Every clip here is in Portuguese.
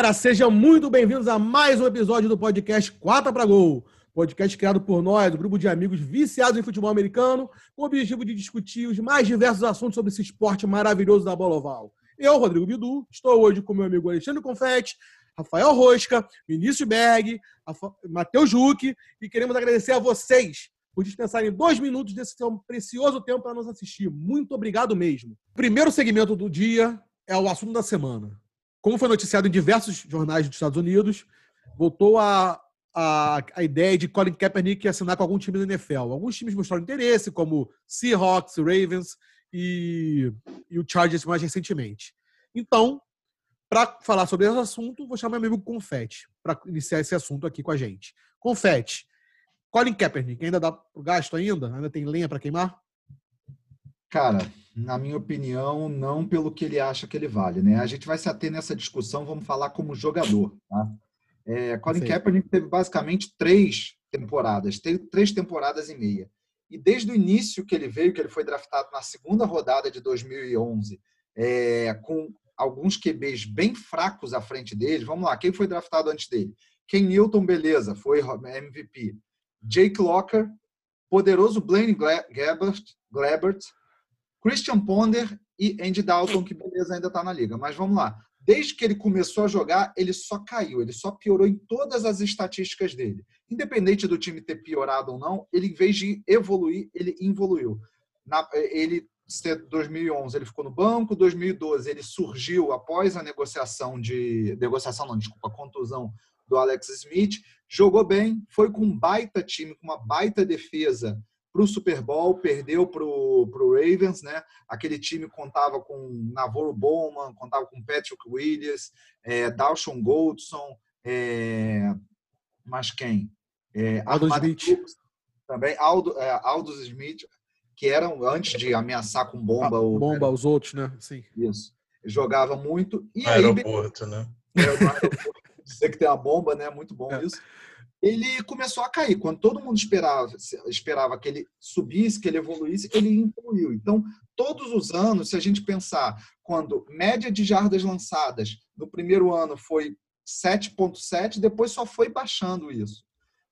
galera, sejam muito bem-vindos a mais um episódio do podcast Quarta para Gol. Podcast criado por nós, um grupo de amigos viciados em futebol americano, com o objetivo de discutir os mais diversos assuntos sobre esse esporte maravilhoso da bola oval. Eu, Rodrigo Bidu, estou hoje com meu amigo Alexandre Confetti, Rafael Rosca, Vinícius Berg, Matheus Juque, e queremos agradecer a vocês por dispensarem dois minutos desse seu precioso tempo para nos assistir. Muito obrigado mesmo. Primeiro segmento do dia é o assunto da semana como foi noticiado em diversos jornais dos Estados Unidos, voltou a, a, a ideia de Colin Kaepernick assinar com algum time da NFL. Alguns times mostraram interesse, como Seahawks, Ravens e, e o Chargers mais recentemente. Então, para falar sobre esse assunto, vou chamar meu amigo Confete para iniciar esse assunto aqui com a gente. Confete, Colin Kaepernick, ainda dá gasto ainda? Ainda tem lenha para queimar? Cara, na minha opinião, não pelo que ele acha que ele vale, né? A gente vai se ater nessa discussão, vamos falar como jogador, tá? É, Colin Sim. Kaepernick teve basicamente três temporadas, teve três temporadas e meia. E desde o início que ele veio, que ele foi draftado na segunda rodada de 2011, é, com alguns QBs bem fracos à frente dele. Vamos lá, quem foi draftado antes dele? Ken Newton, beleza, foi MVP. Jake Locker, poderoso Blaine Glebert, Christian Ponder e Andy Dalton, que beleza, ainda está na liga. Mas vamos lá. Desde que ele começou a jogar, ele só caiu, ele só piorou em todas as estatísticas dele. Independente do time ter piorado ou não, ele, em vez de evoluir, ele evoluiu. Na, ele 2011 ele ficou no banco, 2012 ele surgiu após a negociação de negociação não, desculpa, a contusão do Alex Smith, jogou bem, foi com um baita time, com uma baita defesa para o Super Bowl, perdeu para o Ravens, né? Aquele time contava com Navarro Bowman, contava com Patrick Williams, é, Dawson Goldson, é, mas quem? É, Aldo Smith. Brooks, também, Aldo, é, Aldo Smith, que eram antes de ameaçar com bomba. Ah, o, bomba os outros, né? Sim. Isso. Jogava muito. E aeroporto, aí, né? É, aeroporto, dizer que tem a bomba, né? Muito bom é. isso ele começou a cair. Quando todo mundo esperava, esperava que ele subisse, que ele evoluísse, ele evoluiu. Então, todos os anos, se a gente pensar, quando média de jardas lançadas no primeiro ano foi 7,7, depois só foi baixando isso.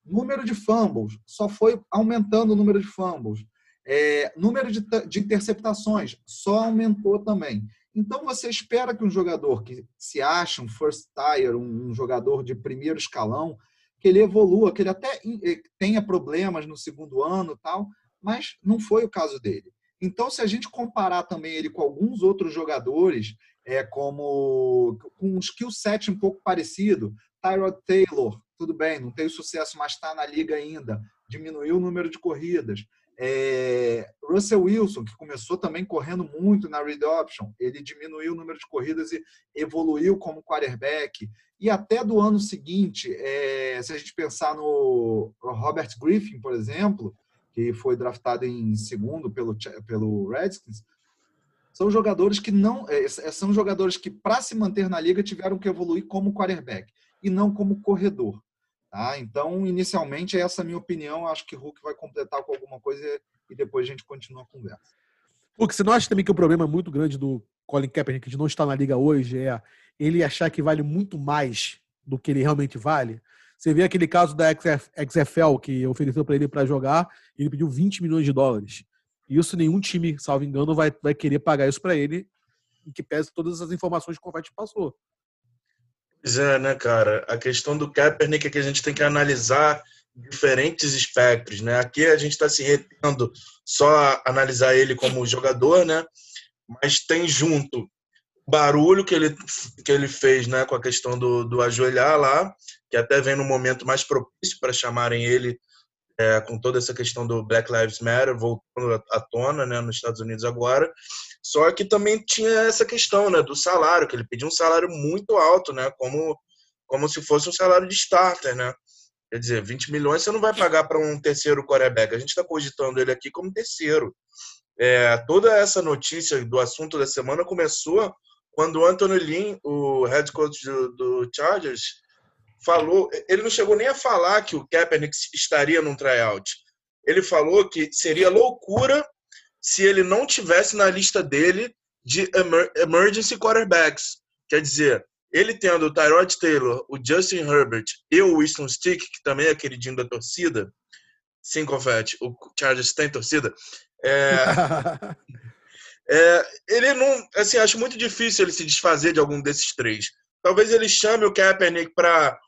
Número de fumbles, só foi aumentando o número de fumbles. É, número de, de interceptações, só aumentou também. Então, você espera que um jogador que se acha um first tire, um jogador de primeiro escalão, que ele evolua, que ele até eh, tenha problemas no segundo ano tal, mas não foi o caso dele. Então, se a gente comparar também ele com alguns outros jogadores, é como com um skill set um pouco parecido, Tyrod Taylor, tudo bem, não tem sucesso, mas está na liga ainda, diminuiu o número de corridas. É, Russell Wilson, que começou também correndo muito na read option, ele diminuiu o número de corridas e evoluiu como quarterback. E até do ano seguinte, é, se a gente pensar no Robert Griffin, por exemplo, que foi draftado em segundo pelo, pelo Redskins, são jogadores que não é, são jogadores que para se manter na liga tiveram que evoluir como quarterback e não como corredor. Tá? Então, inicialmente, essa é a minha opinião. Acho que o Hulk vai completar com alguma coisa e depois a gente continua a conversa. Hulk, você não acha também que o problema muito grande do Colin Kaepernick de não estar na liga hoje é ele achar que vale muito mais do que ele realmente vale? Você vê aquele caso da XFL que ofereceu para ele para jogar ele pediu 20 milhões de dólares. Isso nenhum time, salvo engano, vai, vai querer pagar isso para ele, em que pese todas as informações que o Confete passou. Pois é, né, cara? A questão do Kaepernick é que a gente tem que analisar diferentes espectros, né? Aqui a gente está se retendo só analisar ele como jogador, né? Mas tem junto o barulho que ele, que ele fez, né, com a questão do, do ajoelhar lá, que até vem no momento mais propício para chamarem ele é, com toda essa questão do Black Lives Matter voltando à tona, né, nos Estados Unidos agora. Só que também tinha essa questão, né, do salário, que ele pediu um salário muito alto, né, como como se fosse um salário de starter, né? Quer dizer, 20 milhões você não vai pagar para um terceiro quarterback. A gente está cogitando ele aqui como terceiro. É, toda essa notícia do assunto da semana começou quando o Anthony Lynn, o head coach do, do, Chargers, falou. Ele não chegou nem a falar que o Kaepernick estaria num tryout. Ele falou que seria loucura se ele não tivesse na lista dele de emergency quarterbacks. Quer dizer, ele tendo o Tyrod Taylor, o Justin Herbert e o Winston Stick, que também é queridinho da torcida, sim, confete, o Chargers tem torcida, é, é, ele não, assim, acho muito difícil ele se desfazer de algum desses três. Talvez ele chame o Kaepernick para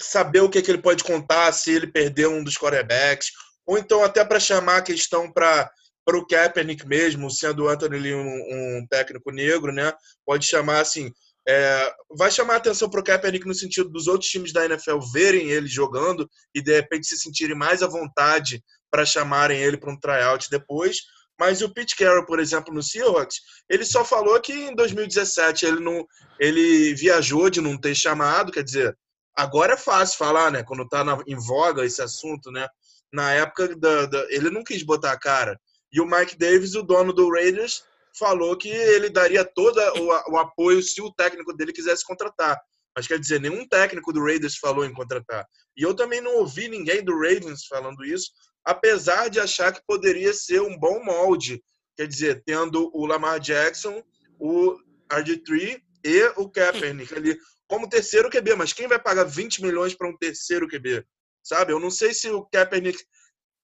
saber o que, que ele pode contar se ele perder um dos quarterbacks, ou então até para chamar a questão para para o Kaepernick mesmo, sendo o Anthony Lee um, um, técnico negro, né? Pode chamar assim, é, vai chamar atenção para o Kaepernick no sentido dos outros times da NFL verem ele jogando e de repente se sentirem mais à vontade para chamarem ele para um tryout depois. Mas o Pete Carroll, por exemplo, no Seahawks, ele só falou que em 2017 ele não, ele viajou de não ter chamado, quer dizer, agora é fácil falar, né? Quando está em voga esse assunto, né? Na época da, da, ele não quis botar a cara. E o Mike Davis, o dono do Raiders, falou que ele daria todo o, o apoio se o técnico dele quisesse contratar. Mas quer dizer, nenhum técnico do Raiders falou em contratar. E eu também não ouvi ninguém do Ravens falando isso, apesar de achar que poderia ser um bom molde. Quer dizer, tendo o Lamar Jackson, o RG3 e o Kaepernick ali como terceiro QB. Mas quem vai pagar 20 milhões para um terceiro QB? Sabe? Eu não sei se o Kaepernick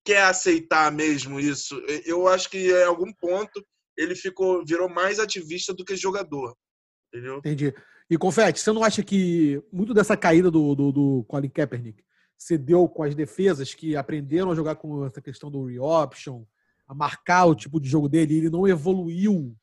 quer aceitar mesmo isso. Eu acho que em algum ponto ele ficou virou mais ativista do que jogador. Entendeu? Entendi. E Confete, você não acha que muito dessa caída do, do, do Colin Kaepernick se deu com as defesas que aprenderam a jogar com essa questão do reoption, a marcar o tipo de jogo dele, e ele não evoluiu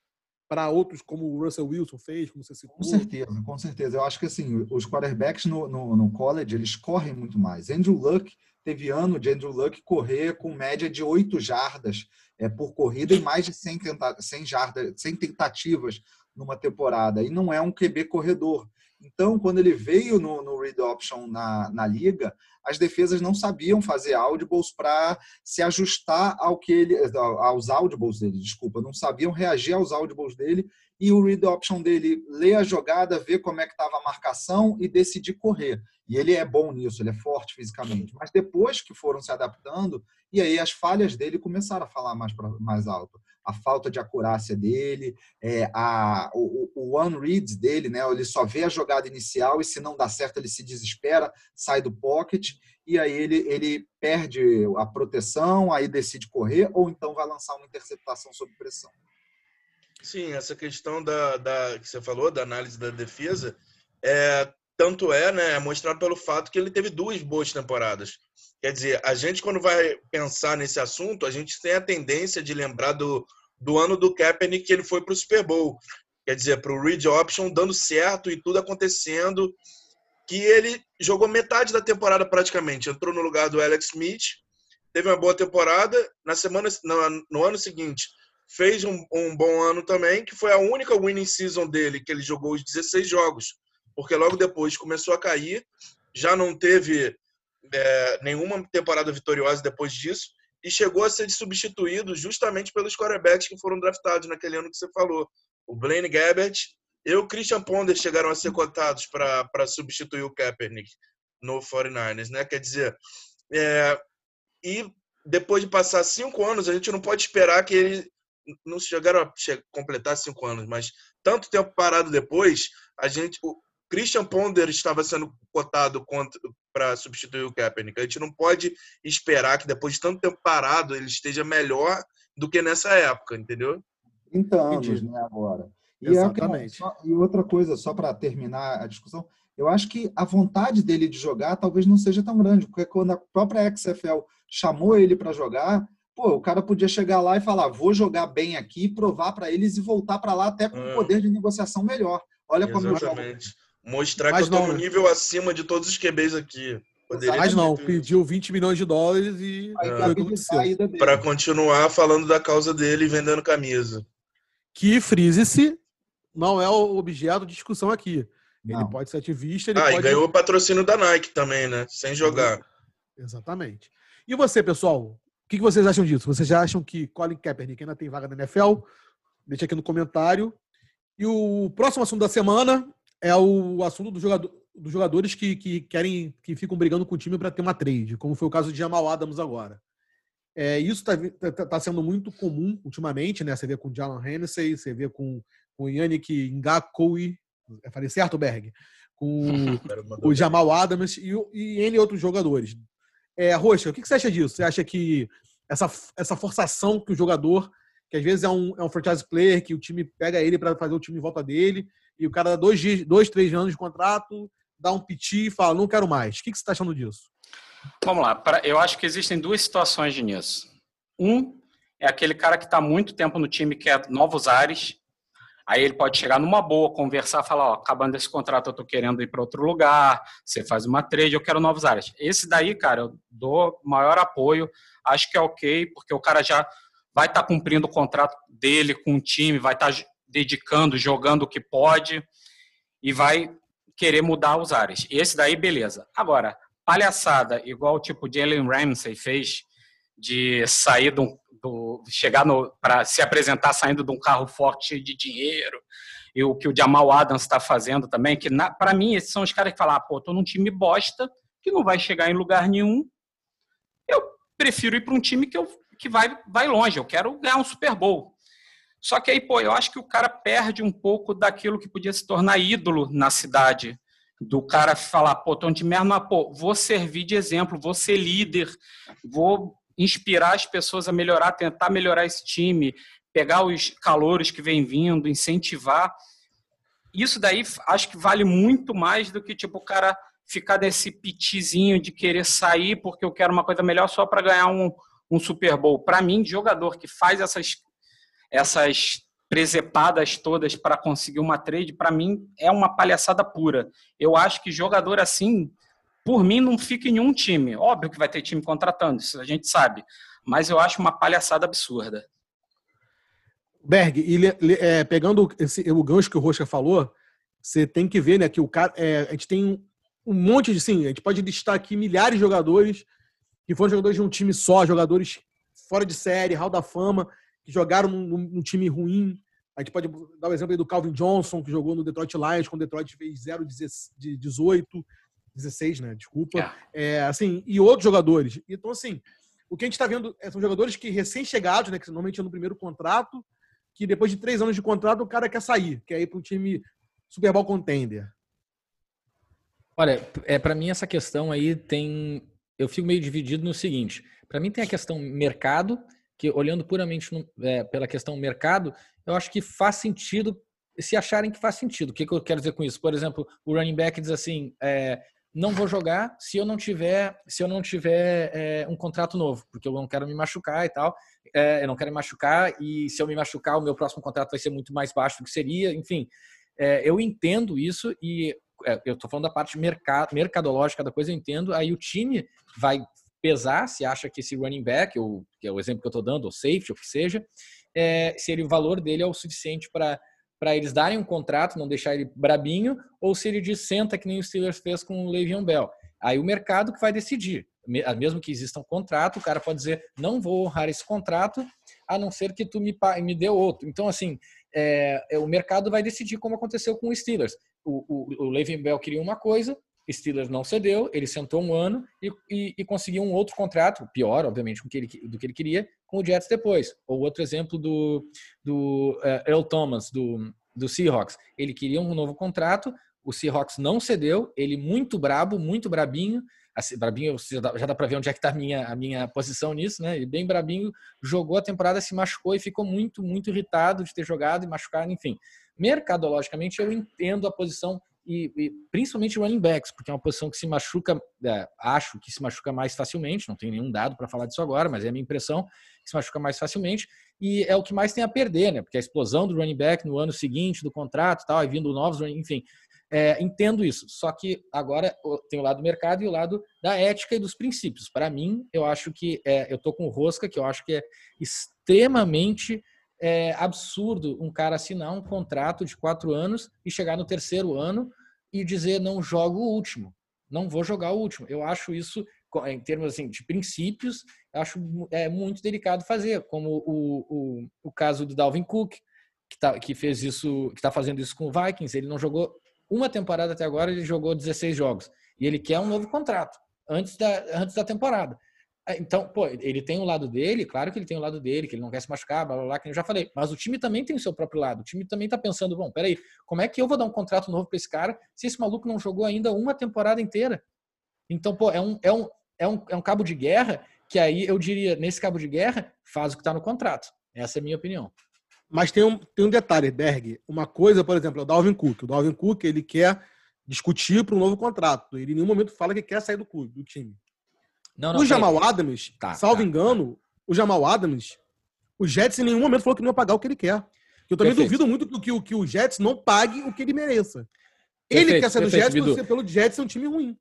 para outros como o Russell Wilson fez, como você citou? Com certeza, com certeza. Eu acho que assim, os quarterbacks no, no, no college, eles correm muito mais. Andrew Luck teve ano de Andrew Luck correr com média de 8 jardas é, por corrida e mais de 100, tenta 100, jardas, 100 tentativas numa temporada. E não é um QB corredor. Então, quando ele veio no, no read option na, na liga, as defesas não sabiam fazer audibles para se ajustar ao que ele, aos audibles dele, desculpa, não sabiam reagir aos audibles dele e o read option dele ler a jogada, ver como é que estava a marcação e decidir correr. E ele é bom nisso, ele é forte fisicamente. Mas depois que foram se adaptando, e aí as falhas dele começaram a falar mais, pra, mais alto a falta de acurácia dele, é, a, o, o one read dele, né? Ele só vê a jogada inicial e se não dá certo ele se desespera, sai do pocket e aí ele, ele perde a proteção, aí decide correr ou então vai lançar uma interceptação sob pressão. Sim, essa questão da, da que você falou da análise da defesa é tanto é, né, é mostrado pelo fato que ele teve duas boas temporadas. Quer dizer, a gente, quando vai pensar nesse assunto, a gente tem a tendência de lembrar do, do ano do Kaepernick que ele foi para o Super Bowl. Quer dizer, para o Read Option dando certo e tudo acontecendo. Que ele jogou metade da temporada praticamente. Entrou no lugar do Alex Smith, teve uma boa temporada. Na semana, no, no ano seguinte, fez um, um, bom ano também, que foi a única winning season dele, que ele jogou os 16 jogos. Porque logo depois começou a cair, já não teve é, nenhuma temporada vitoriosa depois disso e chegou a ser substituído justamente pelos quarterbacks que foram draftados naquele ano que você falou. O Blaine Gabbert e o Christian Ponder chegaram a ser cotados para substituir o Kaepernick no 49ers, né? Quer dizer, é, e depois de passar cinco anos, a gente não pode esperar que ele não chegaram a completar cinco anos, mas tanto tempo parado depois, a gente, Christian Ponder estava sendo cotado para substituir o Kaepernick. A gente não pode esperar que depois de tanto tempo parado ele esteja melhor do que nessa época, entendeu? 30 anos, né, agora. E, Exatamente. É, só, e outra coisa, só para terminar a discussão, eu acho que a vontade dele de jogar talvez não seja tão grande, porque quando a própria XFL chamou ele para jogar, pô, o cara podia chegar lá e falar, vou jogar bem aqui, provar para eles e voltar para lá até com um poder de negociação melhor. Olha Exatamente. como eu jogo. Mostrar Mas que eu tô no nível acima de todos os QBs aqui. Poderia Mas não, pediu 20 milhões de dólares e é. para continuar falando da causa dele e vendendo camisa. Que frise-se não é o objeto de discussão aqui. Ele não. pode ser ativista. Ele ah, pode... e ganhou o patrocínio da Nike também, né? Sem jogar. Exatamente. E você, pessoal? O que vocês acham disso? Vocês já acham que Colin Kaepernick ainda tem vaga na NFL? Deixa aqui no comentário. E o próximo assunto da semana é o assunto do jogador, dos jogadores que, que querem, que ficam brigando com o time para ter uma trade, como foi o caso de Jamal Adams agora. É, isso está tá, tá sendo muito comum ultimamente, né? Você vê com o Jalen Hennessy, você vê com, com o Yannick Ngakoi, Eu falei certo, Berg? Com o Jamal Adams e, e N outros jogadores. É, Rocha, o que você acha disso? Você acha que essa, essa forçação que o jogador, que às vezes é um, é um franchise player, que o time pega ele para fazer o time em volta dele, e o cara dá dois, dois três anos de contrato, dá um piti e fala, não quero mais. O que você está achando disso? Vamos lá. Eu acho que existem duas situações nisso. Um é aquele cara que está muito tempo no time, que é novos ares. Aí ele pode chegar numa boa, conversar, falar, ó, acabando esse contrato, eu estou querendo ir para outro lugar, você faz uma trade, eu quero novos ares. Esse daí, cara, eu dou maior apoio, acho que é ok, porque o cara já vai estar tá cumprindo o contrato dele com o time, vai estar tá dedicando, jogando o que pode e vai querer mudar os ares. Esse daí, beleza. Agora, palhaçada, igual tipo de Jalen Ramsey fez, de sair do, do chegar para se apresentar saindo de um carro forte cheio de dinheiro, e o que o Jamal Adams está fazendo também, que para mim esses são os caras que falam, ah, pô, tô num time bosta, que não vai chegar em lugar nenhum, eu prefiro ir para um time que, eu, que vai, vai longe, eu quero ganhar um Super Bowl. Só que aí, pô, eu acho que o cara perde um pouco daquilo que podia se tornar ídolo na cidade, do cara falar, pô, tô de merda, mas, pô, vou servir de exemplo, vou ser líder, vou inspirar as pessoas a melhorar, tentar melhorar esse time, pegar os calouros que vem vindo, incentivar. Isso daí acho que vale muito mais do que tipo o cara ficar nesse pitizinho de querer sair porque eu quero uma coisa melhor só para ganhar um, um Super Bowl. Para mim, jogador que faz essas essas presepadas todas para conseguir uma trade, para mim é uma palhaçada pura. Eu acho que jogador assim, por mim, não fica em nenhum time. Óbvio que vai ter time contratando, isso a gente sabe. Mas eu acho uma palhaçada absurda. Berg, e, é, pegando esse, o gancho que o Rocha falou, você tem que ver né, que o cara. É, a gente tem um monte de. Sim, a gente pode listar aqui milhares de jogadores que foram jogadores de um time só, jogadores fora de série, hall da fama, que jogaram num, num time ruim, a gente pode dar o exemplo aí do Calvin Johnson, que jogou no Detroit Lions, quando o Detroit fez 0 de 18, 16, né? Desculpa. É. É, assim, e outros jogadores. Então, assim, o que a gente está vendo é, são jogadores que recém-chegados, né? Que normalmente é no primeiro contrato, que depois de três anos de contrato o cara quer sair, quer ir para um time Super Bowl contender. Olha, é para mim essa questão aí tem, eu fico meio dividido no seguinte. Para mim tem a questão mercado que olhando puramente no, é, pela questão mercado, eu acho que faz sentido se acharem que faz sentido. O que, que eu quero dizer com isso? Por exemplo, o running back diz assim: é, não vou jogar se eu não tiver se eu não tiver é, um contrato novo, porque eu não quero me machucar e tal. É, eu não quero me machucar e se eu me machucar, o meu próximo contrato vai ser muito mais baixo do que seria. Enfim, é, eu entendo isso e é, eu estou falando da parte mercado, mercadológica da coisa, eu entendo. Aí o time vai pesar se acha que esse running back, ou, que é o exemplo que eu estou dando, ou safety, ou que seja, é, se ele, o valor dele é o suficiente para para eles darem um contrato, não deixar ele brabinho, ou se ele diz senta que nem o Steelers fez com o Le'Veon Bell. Aí o mercado que vai decidir. Mesmo que exista um contrato, o cara pode dizer, não vou honrar esse contrato, a não ser que tu me, me dê outro. Então, assim, é, é, o mercado vai decidir como aconteceu com o Steelers. O, o, o Le'Veon Bell queria uma coisa, Steelers não cedeu, ele sentou um ano e, e, e, conseguiu um outro contrato, pior, obviamente, do que ele, do que ele queria, com o Jets depois. Ou outro exemplo do, do uh, Earl Thomas, do, do Seahawks. Ele queria um novo contrato, o Seahawks não cedeu, ele muito brabo, muito brabinho, assim, brabinho, já dá, para ver onde é que está a minha, a minha posição nisso, né? Ele bem brabinho, jogou a temporada, se machucou e ficou muito, muito irritado de ter jogado e machucado, enfim. Mercadologicamente, eu entendo a posição e, e, principalmente running backs, porque é uma posição que se machuca, é, acho que se machuca mais facilmente, não tenho nenhum dado para falar disso agora, mas é a minha impressão que se machuca mais facilmente e é o que mais tem a perder, né? Porque a explosão do running back no ano seguinte do contrato, tal, e vindo novos, enfim, é, entendo isso. Só que agora tem o lado do mercado e o lado da ética e dos princípios. Para mim, eu acho que é, eu tô com rosca, que eu acho que é extremamente é absurdo um cara assinar um contrato de quatro anos e chegar no terceiro ano e dizer não jogo o último, não vou jogar o último. Eu acho isso, em termos assim, de princípios, acho é muito delicado fazer, como o, o, o caso do Dalvin Cook, que, tá, que fez isso, que está fazendo isso com o Vikings. Ele não jogou uma temporada até agora, ele jogou 16 jogos e ele quer um novo contrato antes da, antes da temporada. É, então, pô, ele tem o lado dele, claro que ele tem o lado dele, que ele não quer se machucar, blá blá blá, que eu já falei. Mas o time também tem o seu próprio lado. O time também tá pensando, bom, peraí, como é que eu vou dar um contrato novo para esse cara se esse maluco não jogou ainda uma temporada inteira? Então, pô, é um, é um, é um, é um cabo de guerra que aí eu diria, nesse cabo de guerra, faz o que está no contrato. Essa é a minha opinião. Mas tem um, tem um detalhe, Berg. Uma coisa, por exemplo, é o Dalvin Cook. O Dalvin Cook, ele quer discutir para um novo contrato. Ele em nenhum momento fala que quer sair do clube, do time. Não, não, o Jamal. Adams, tá, salvo tá, engano, tá. o Jamal Adams, o Jets em nenhum momento falou que não ia pagar o que ele quer. Eu também perfeito. duvido muito que, que o Jets não pague o que ele mereça. Perfeito, ele quer sair do Jets Bidu. pelo Jets ser um time ruim.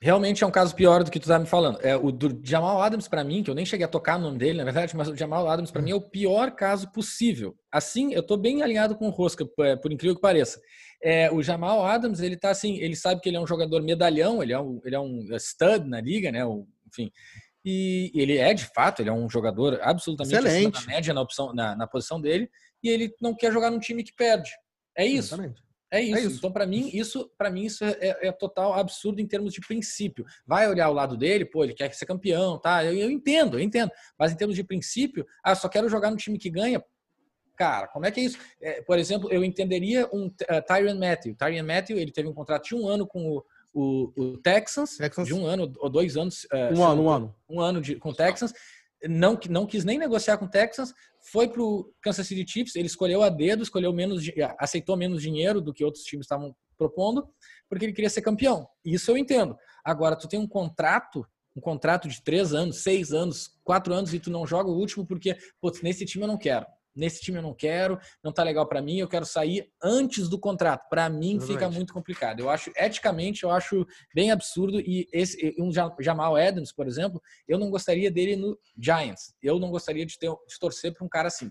Realmente é um caso pior do que tu tá me falando. É, o do Jamal Adams, para mim, que eu nem cheguei a tocar no nome dele, na verdade, mas o Jamal Adams, para mim, é o pior caso possível. Assim, eu tô bem alinhado com o Rosca, é, por incrível que pareça. É, o Jamal Adams, ele tá assim, ele sabe que ele é um jogador medalhão, ele é um, ele é um stud na liga, né? O, enfim. E ele é, de fato, ele é um jogador absolutamente Excelente. acima da média na, opção, na, na posição dele, e ele não quer jogar num time que perde. É isso. Exatamente. É isso. É isso. Então, para mim, isso para mim isso é, é, é, total absurdo em termos de princípio. Vai olhar o lado dele, pô, ele quer ser campeão, tá? Eu, eu entendo, eu entendo. Mas em termos de princípio, ah, só quero jogar no time que ganha. Cara, como é que é isso? É, por exemplo, eu entenderia um uh, Tyron Matthew. Tyron Matthew, ele teve um contrato de um ano com o, o, o Texans, Texans, de um ano ou dois anos. Uh, um ano, um ano. Um ano de, com o Texans não, não quis nem negociar com o Texans, foi para o Kansas City Chiefs, ele escolheu a dedo, escolheu menos, aceitou menos dinheiro do que outros times estavam propondo, porque ele queria ser campeão. Isso eu entendo. Agora, tu tem um contrato, um contrato de três anos, seis anos, quatro anos, e tu não joga o último porque, putz, nesse time eu não quero nesse time eu não quero, não tá legal para mim, eu quero sair antes do contrato. Para mim Exatamente. fica muito complicado. Eu acho eticamente eu acho bem absurdo e esse um Jamal Adams, por exemplo, eu não gostaria dele no Giants. Eu não gostaria de ter de torcer para um cara assim.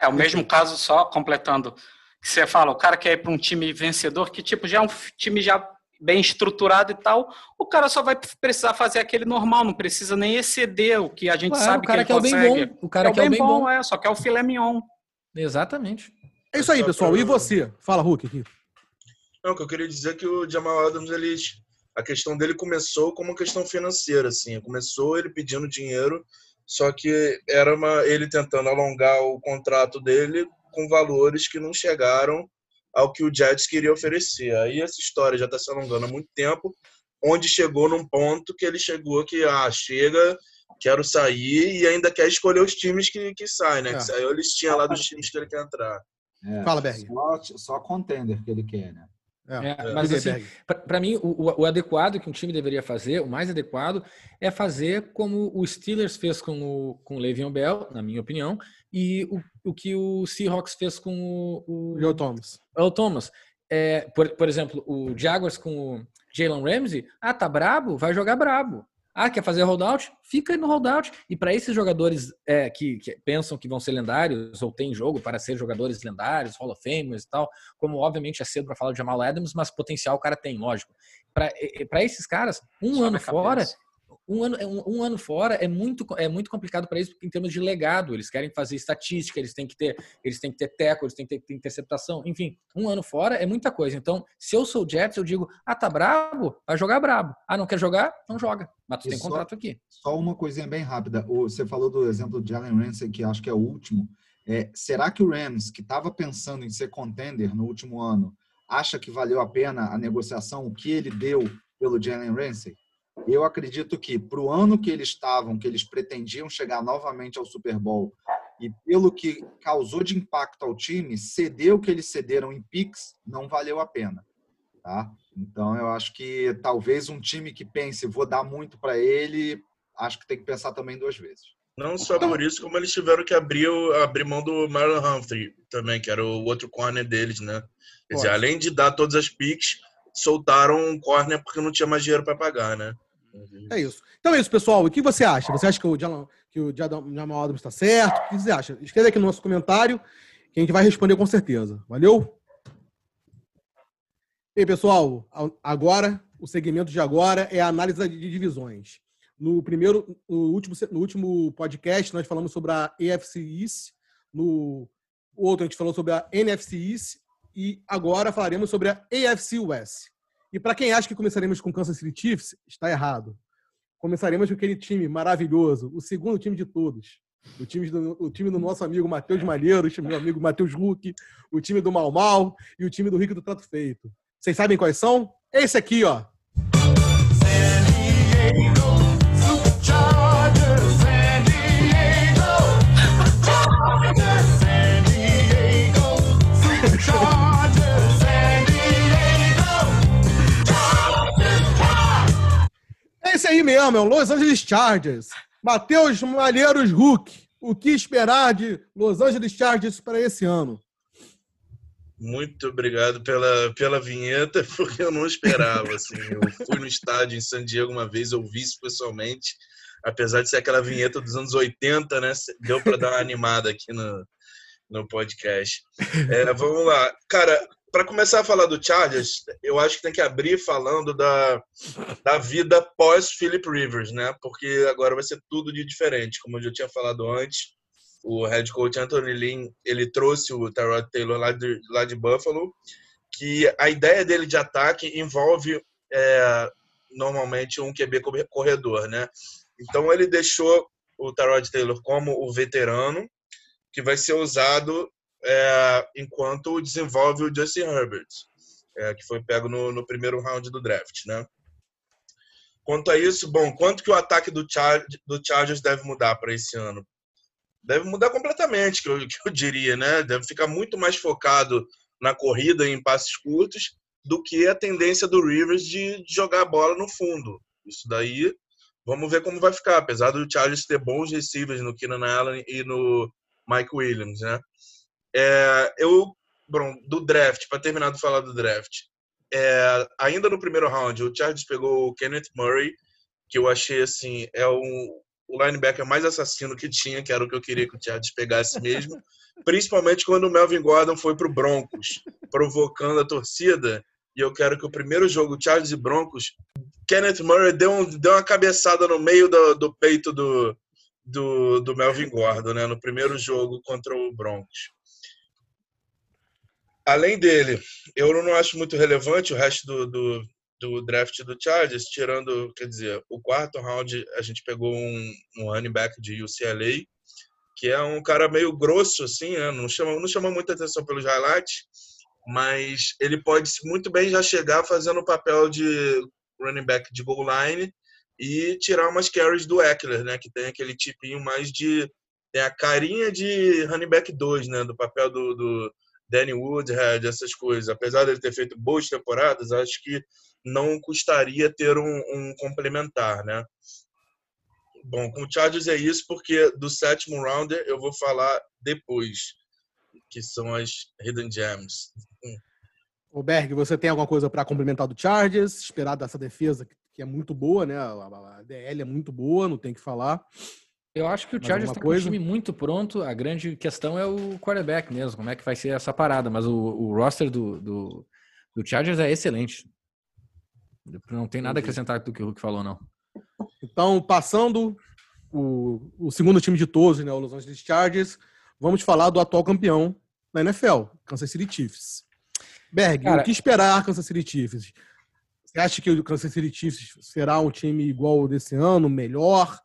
É o mesmo caso só completando que você fala, o cara quer ir para um time vencedor, que tipo já é um time já bem estruturado e tal, o cara só vai precisar fazer aquele normal, não precisa nem exceder o que a gente claro, sabe que ele que consegue. É o bem bom. O cara é o bem, bem bom, bom, é, só que é o filé mignon. Exatamente. É isso aí, pessoal. E você? Fala, Hulk, aqui. Não, que eu queria dizer que o Jamal Adams, ele, a questão dele começou como uma questão financeira, assim. Começou ele pedindo dinheiro, só que era uma, ele tentando alongar o contrato dele com valores que não chegaram ao que o Jets queria oferecer. Aí essa história já está se alongando há muito tempo, onde chegou num ponto que ele chegou que, ah, chega, quero sair e ainda quer escolher os times que, que saem, né? É. Que saiu a listinha lá dos times que ele quer entrar. É, Fala, Berg. Só, só contender que ele quer, né? É, é, mas assim, para mim, o, o, adequado que um time deveria fazer, o mais adequado, é fazer como o Steelers fez com o, com o Le'Veon Bell, na minha opinião, e o, o que o Seahawks fez com o... O Joe Thomas. O Thomas. É, por, por exemplo, o Jaguars com o Jalen Ramsey, ah, tá brabo? Vai jogar brabo. Ah, quer fazer holdout? Fica aí no holdout. E para esses jogadores é, que, que, pensam que vão ser lendários ou têm jogo para ser jogadores lendários, Hall of Famers e tal, como obviamente é cedo para falar de Jamal Adams, mas potencial o cara tem, lógico. Para esses caras, um ano fora um ano, um, um, ano fora é muito, é muito complicado para eles em termos de legado. Eles querem fazer estatística, eles têm que ter, eles têm que ter teco, eles têm que ter interceptação. Enfim, um ano fora é muita coisa. Então, se eu sou o Jets, eu digo, ah, tá brabo? Vai jogar brabo. Ah, não quer jogar? Não joga. Mas tu e tem só, contrato aqui. Só uma coisinha bem rápida. Você falou do exemplo de Allen Ramsey, que acho que é o último. É, será que o Rams, que estava pensando em ser contender no último ano, acha que valeu a pena a negociação, o que ele deu pelo Jalen Ramsey? Eu acredito que para o ano que eles estavam, que eles pretendiam chegar novamente ao Super Bowl, e pelo que causou de impacto ao time, ceder o que eles cederam em Pix não valeu a pena. Tá? Então eu acho que talvez um time que pense, vou dar muito para ele, acho que tem que pensar também duas vezes. Não só por isso, como eles tiveram que abrir, abrir mão do Marlon Humphrey também, que era o outro corner deles, né? Quer dizer, além de dar todas as picks, soltaram um corner porque não tinha mais dinheiro para pagar, né? É isso. Então é isso, pessoal. O que você acha? Você acha que o, Jamal, que o Jamal Adams está certo? O que você acha? Escreve aqui no nosso comentário que a gente vai responder com certeza. Valeu? Aí, pessoal, agora, o segmento de agora é a análise de divisões. No primeiro, no último, no último podcast, nós falamos sobre a EFC East, no outro a gente falou sobre a NFC East e agora falaremos sobre a AFC West. E para quem acha que começaremos com Kansas City Chiefs, está errado. começaremos com aquele time maravilhoso, o segundo time de todos. O time do, o time do nosso amigo Matheus Malheiros, meu amigo Matheus Huck, o time do Mal Mal e o time do Rico do Trato Feito. Vocês sabem quais são? Esse aqui, ó. É esse aí mesmo, é o Los Angeles Chargers. Matheus Malheiros Huck. O que esperar de Los Angeles Chargers para esse ano? Muito obrigado pela, pela vinheta, porque eu não esperava. Assim. Eu fui no estádio em San Diego uma vez, eu vi isso pessoalmente. Apesar de ser aquela vinheta dos anos 80, né? Deu para dar uma animada aqui no, no podcast. É, vamos lá. Cara, para começar a falar do Chargers, eu acho que tem que abrir falando da, da vida pós Philip Rivers, né? Porque agora vai ser tudo de diferente, como eu já tinha falado antes. O head coach Anthony Lynn, ele trouxe o Tyrod Taylor lá de, lá de Buffalo, que a ideia dele de ataque envolve é, normalmente um QB corredor, né? Então ele deixou o Tyrod Taylor como o veterano, que vai ser usado é, enquanto desenvolve o Justin Herbert, é, que foi pego no, no, primeiro round do draft, né? Quanto a isso, bom, quanto que o ataque do, Char do Chargers deve mudar para esse ano? Deve mudar completamente, que eu, que eu diria, né? Deve ficar muito mais focado na corrida em passes curtos do que a tendência do Rivers de, jogar a bola no fundo. Isso daí, vamos ver como vai ficar. Apesar do Chargers ter bons receivers no Keenan Allen e no Mike Williams, né? É, eu, bom, do draft, para terminar de falar do draft, é, ainda no primeiro round, o Chargers pegou o Kenneth Murray, que eu achei assim, é um, o linebacker mais assassino que tinha, que era o que eu queria que o Chargers pegasse mesmo. Principalmente quando o Melvin Gordon foi para o Broncos, provocando a torcida. E eu quero que o primeiro jogo, Chargers e Broncos, Kenneth Murray deu, um, deu uma cabeçada no meio do, do peito do, do, do Melvin Gordon, né? No primeiro jogo contra o Broncos. Além dele, eu não acho muito relevante o resto do, do, do, draft do Chargers, tirando, quer dizer, o quarto round a gente pegou um, um running back de UCLA, que é um cara meio grosso, assim, né? não, chama, não chama muita atenção pelos highlights, mas ele pode muito bem já chegar fazendo o papel de running back de goal line e tirar umas carries do Eckler, né? Que tem aquele tipinho mais de. tem a carinha de running back 2, né? Do papel do, do Danny Woodhead, essas coisas. Apesar dele ter feito boas temporadas, acho que não custaria ter um, um complementar, né? Bom, com o Chargers é isso, porque do sétimo rounder eu vou falar depois, que são as Hidden Gems. O Berg, você tem alguma coisa para complementar do Chargers? Esperar dessa defesa, que é muito boa, né? A DL é muito boa, não tem que falar. Eu acho que o Chargers está com o time muito pronto. A grande questão é o quarterback mesmo, como é que vai ser essa parada. Mas o, o roster do, do, do, Chargers é excelente. Não tem nada a acrescentar do que o Hulk falou, não. Então, passando o, o segundo time de todos, né, o Los Angeles Chargers, vamos falar do atual campeão da NFL, Kansas City Chiefs. Berg, Cara, o que esperar Kansas City Chiefs? Você acha que o Kansas City Chiefs será um time igual desse ano, melhor?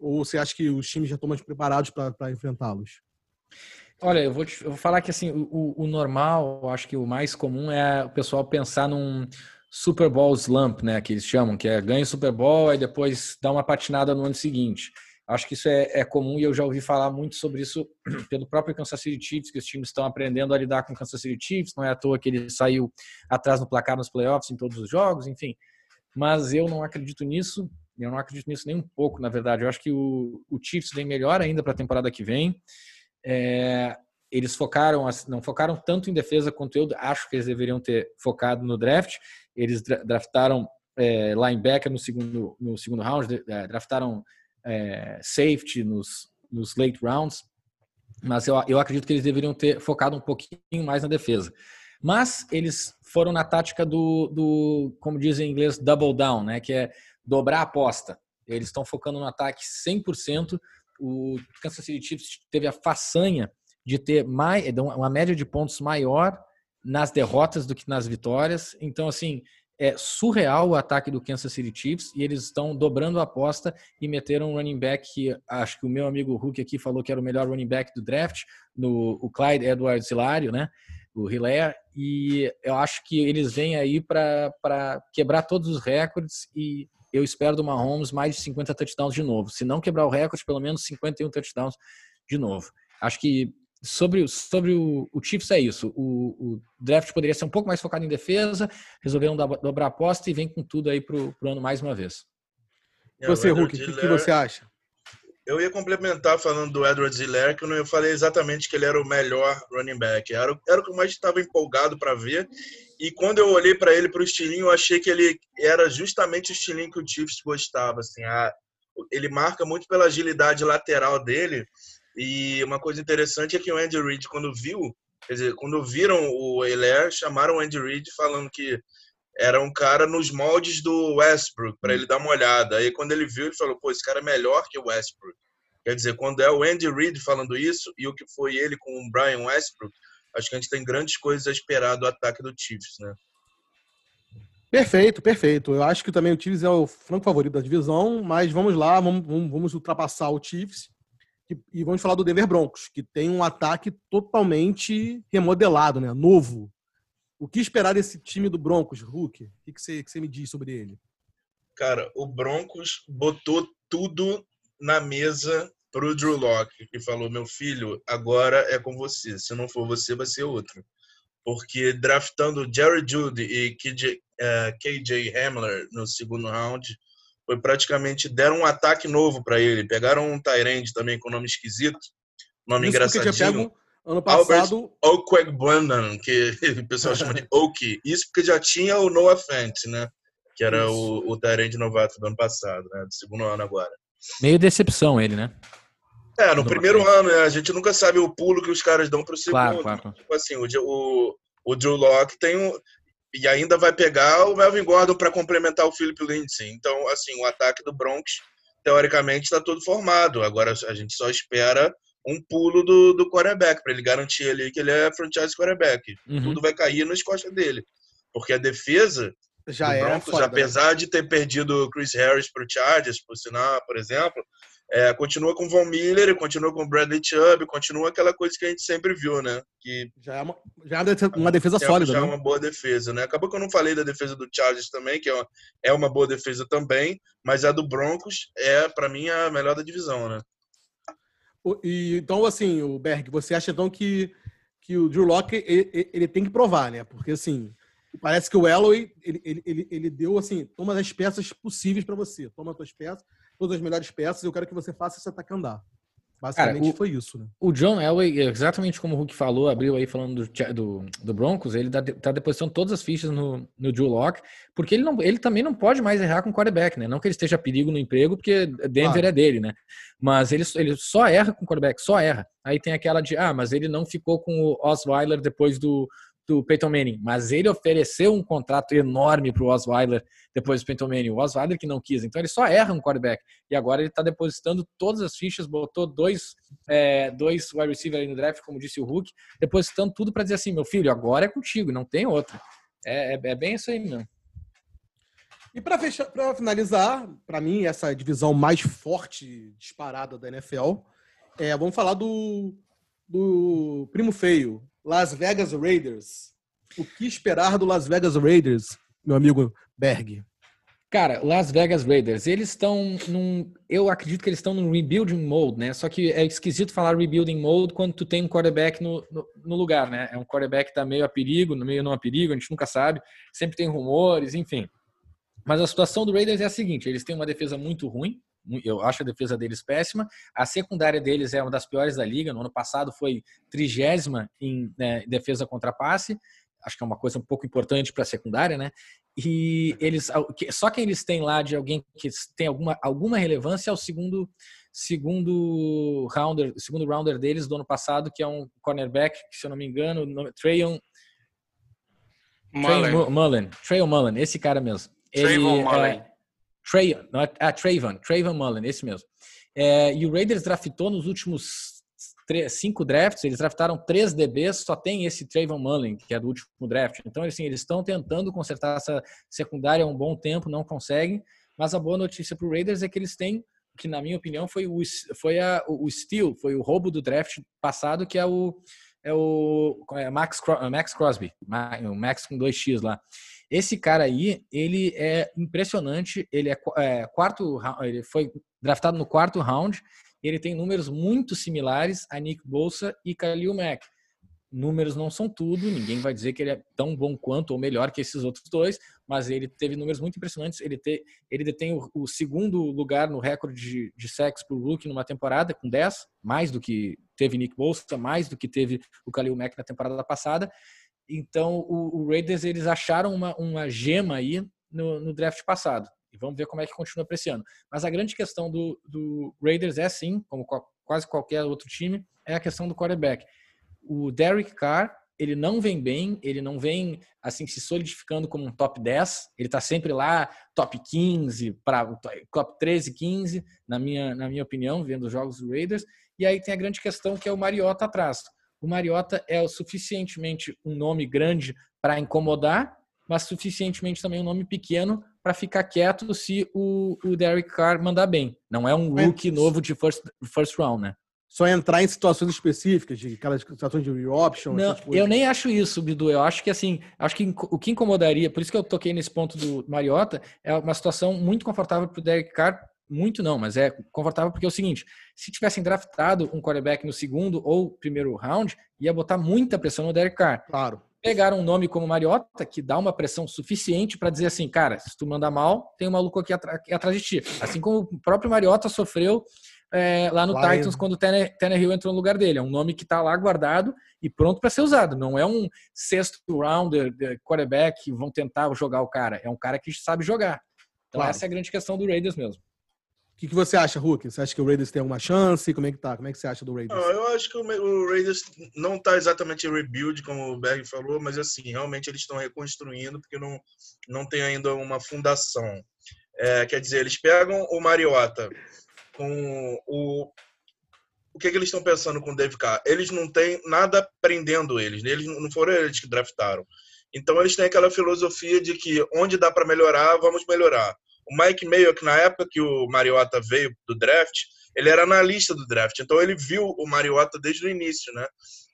Ou você acha que os times já estão mais preparados para enfrentá-los? Olha, eu vou, te, eu vou falar que assim, o, o normal, acho que o mais comum é o pessoal pensar num Super Bowl slump, né, que eles chamam, que é ganha o Super Bowl e depois dá uma patinada no ano seguinte. Acho que isso é, é, comum e eu já ouvi falar muito sobre isso pelo próprio Kansas City Chiefs, que os times estão aprendendo a lidar com o Kansas City Chiefs. Não é à toa que ele saiu atrás no placar nos playoffs em todos os jogos, enfim. Mas eu não acredito nisso. Eu não acredito nisso nem um pouco, na verdade. Eu acho que o, o Chiefs vem melhor ainda para a temporada que vem. É, eles focaram, não focaram tanto em defesa quanto eu acho que eles deveriam ter focado no draft. Eles draftaram é, linebacker no segundo, no segundo round, é, draftaram é, safety nos, nos late rounds, mas eu, eu acredito que eles deveriam ter focado um pouquinho mais na defesa. Mas eles foram na tática do, do como dizem em inglês, double down, né? que é dobrar a aposta. Eles estão focando no ataque 100%. O Kansas City Chiefs teve a façanha de ter mais, uma média de pontos maior nas derrotas do que nas vitórias. Então, assim, é surreal o ataque do Kansas City Chiefs e eles estão dobrando a aposta e meteram um running back que acho que o meu amigo Hulk aqui falou que era o melhor running back do draft, no, o Clyde Edwards Hilário, né? O Hilaire, e eu acho que eles vêm aí para quebrar todos os recordes e eu espero do Mahomes mais de 50 touchdowns de novo. Se não quebrar o recorde, pelo menos 51 touchdowns de novo. Acho que sobre, sobre o, o Chiefs é isso. O, o, draft poderia ser um pouco mais focado em defesa, resolveram dobrar a aposta e vem com tudo aí pro, pro ano mais uma vez. Você, Hulk, o que, que, você acha? Eu ia complementar falando do Edward Ziller, que eu falei exatamente que ele era o melhor running back. Era, era o que eu mais estava empolgado para ver. E quando eu olhei para ele, para o estilinho, eu achei que ele era justamente o estilinho que o Chiefs gostava. Assim, a, ele marca muito pela agilidade lateral dele e uma coisa interessante é que o Andy Reid, quando viu, quer dizer, quando viram o Eiler, chamaram o Andy Reid falando que era um cara nos moldes do Westbrook, para ele dar uma olhada. Aí quando ele viu, ele falou: pô, esse cara é melhor que o Westbrook. Quer dizer, quando é o Andy Reid falando isso e o que foi ele com o Brian Westbrook, acho que a gente tem grandes coisas a esperar do ataque do Chiefs, né? Perfeito, perfeito. Eu acho que também o Chiefs é o franco favorito da divisão, mas vamos lá, vamos, vamos ultrapassar o Chiefs e vamos falar do Denver Broncos, que tem um ataque totalmente remodelado, né? Novo. O que esperar desse time do Broncos, Hulk? O que, você, que você me diz sobre ele? Cara, o Broncos botou tudo na mesa pro Drew Locke, que falou: meu filho, agora é com você. Se não for você, vai ser outro. Porque draftando Jerry Judy e KJ, uh, eh, KJ Hamler no segundo round, foi praticamente deram um ataque novo para ele. Pegaram um Tyrande também com nome esquisito, nome Isso engraçadinho. Ano passado. Okwegbunan, que o pessoal chama de Oki. Isso porque já tinha o Noah Fent, né? Que era Isso. o, o Tyrande novato do ano passado, né? Do segundo ano agora. Meio decepção ele, né? É, no do primeiro ano, né? a gente nunca sabe o pulo que os caras dão pro segundo. Claro, claro. Tipo assim, o, o, o Drew Locke tem um, e ainda vai pegar o Melvin Gordon para complementar o Philip Lindsay. Então, assim, o ataque do Broncos, teoricamente, está todo formado. Agora a gente só espera um pulo do, do quarterback, para ele garantir ali que ele é franchise quarterback. Uhum. Tudo vai cair nas costas dele. Porque a defesa já é Broncos, foda, apesar de ter perdido o Chris Harris para o Chargers, por sinal, por exemplo, é, continua com o Von Miller, continua com o Bradley Chubb, continua aquela coisa que a gente sempre viu, né? Que já é uma, já é uma defesa é, sólida, já é né? uma boa defesa, né? Acabou que eu não falei da defesa do Chargers também, que é uma, é uma boa defesa também, mas a do Broncos é, para mim, a melhor da divisão, né? E, então, assim, o Berg, você acha então que, que o Drew Locke ele, ele tem que provar, né? Porque, assim, parece que o Elway, ele, ele, ele, deu, assim, toma as peças possíveis para você. Toma as suas peças todas as melhores peças, eu quero que você faça esse ataque andar. Basicamente Cara, o, foi isso, né? O John Elway, exatamente como o Hulk falou, abriu aí falando do, do, do Broncos, ele tá, tá depositando todas as fichas no, no Drew Locke, porque ele, não, ele também não pode mais errar com o quarterback, né? Não que ele esteja a perigo no emprego, porque Denver claro. é dele, né? Mas ele, ele só erra com o quarterback, só erra. Aí tem aquela de, ah, mas ele não ficou com o Osweiler depois do, do Peyton Manning, mas ele ofereceu um contrato enorme para o Osweiler depois do Peyton Manning. O Osweiler que não quis, então ele só erra um quarterback. E agora ele está depositando todas as fichas, botou dois, é, dois wide receivers no draft, como disse o Hulk, depositando tudo para dizer assim: meu filho, agora é contigo, não tem outro. É, é, é bem isso aí mesmo. E para finalizar, para mim, essa divisão mais forte disparada da NFL, é, vamos falar do, do primo feio, Las Vegas Raiders. O que esperar do Las Vegas Raiders, meu amigo Berg? Cara, Las Vegas Raiders, eles estão num. Eu acredito que eles estão num rebuilding mode, né? Só que é esquisito falar rebuilding mode quando tu tem um quarterback no, no, no, lugar, né? É um quarterback que tá meio a perigo, no meio não a perigo, a gente nunca sabe. Sempre tem rumores, enfim. Mas a situação do Raiders é a seguinte: eles têm uma defesa muito ruim, eu acho a defesa deles péssima. A secundária deles é uma das piores da liga. No ano passado foi trigésima em né, defesa contra passe. Acho que é uma coisa um pouco importante para a secundária, né? E eles só quem eles têm lá de alguém que tem alguma, alguma relevância é o segundo segundo rounder, segundo rounder deles do ano passado, que é um cornerback, que, se eu não me engano, Trayon Mullen. Mullen. Trayon Mullen, esse cara mesmo. Trayvon Mullen. É, Trey, não, ah, Trayvon, Trayvon Mullen, esse mesmo. É, e o Raiders draftou nos últimos cinco drafts, eles draftaram três DBs, só tem esse Trayvon Mullen, que é do último draft. Então, assim, eles estão tentando consertar essa secundária há um bom tempo, não conseguem. Mas a boa notícia para o Raiders é que eles têm, que na minha opinião foi o, foi a, o steal, foi o roubo do draft passado, que é o, é o é Max, Max Crosby, o Max com 2x lá. Esse cara aí, ele é impressionante, ele é, é quarto, ele foi draftado no quarto round, ele tem números muito similares a Nick Bolsa e Khalil Mack. Números não são tudo, ninguém vai dizer que ele é tão bom quanto ou melhor que esses outros dois, mas ele teve números muito impressionantes. Ele, te, ele detém o, o segundo lugar no recorde de, de sacks por rookie numa temporada, com 10, mais do que teve Nick Bolsa, mais do que teve o Khalil Mack na temporada passada. Então, o, o Raiders, eles acharam uma, uma gema aí no, no draft passado. E vamos ver como é que continua para esse ano. Mas a grande questão do, do Raiders é sim, como quase qualquer outro time, é a questão do quarterback. O Derek Carr, ele não vem bem, ele não vem assim se solidificando como um top 10, ele está sempre lá, top 15, para top 13, 15, na minha, na minha opinião, vendo os jogos do Raiders. E aí tem a grande questão que é o Mariota atrás. O Mariota é o suficientemente um nome grande para incomodar, mas suficientemente também um nome pequeno para ficar quieto se o, o Derek Carr mandar bem. Não é um rookie novo de first, first round, né? Só entrar em situações específicas, de aquelas situações de option. Não, eu nem acho isso, Bidu. Eu acho que assim, acho que o que incomodaria, por isso que eu toquei nesse ponto do Mariota, é uma situação muito confortável para o Derek Carr. Muito não, mas é confortável porque é o seguinte: se tivessem draftado um quarterback no segundo ou primeiro round, ia botar muita pressão no Derek Carr. Claro pegaram um nome como Mariota, que dá uma pressão suficiente para dizer assim, cara, se tu mandar mal, tem um maluco aqui, atrás de ti. Assim como o próprio Mariota sofreu é, lá no lá Titans, quando o Tanner, Hill entrou no lugar dele. É um nome que está lá guardado e pronto para ser usado. Não é um sexto rounder, quarterback, que vão tentar jogar o cara. É um cara que sabe jogar. Então claro. essa é a grande questão do Raiders mesmo que, que você acha, Hulk? Você acha que o Raiders tem alguma chance? Como é que tá? Como é que você acha do Raiders? Eu acho que o, Raiders não tá exatamente rebuild, como o Berg falou, mas assim, realmente eles estão reconstruindo porque não, não tem ainda uma fundação. É, quer dizer, eles pegam o Mariota com o. O que, que eles estão pensando com o Dave Carr? Eles não têm nada prendendo eles, eles não foram eles que draftaram. Então eles têm aquela filosofia de que onde dá para melhorar, vamos melhorar. O Mike Mayock, na época que o Mariota veio do draft, ele era analista do draft, então ele viu o Mariota desde o início, né?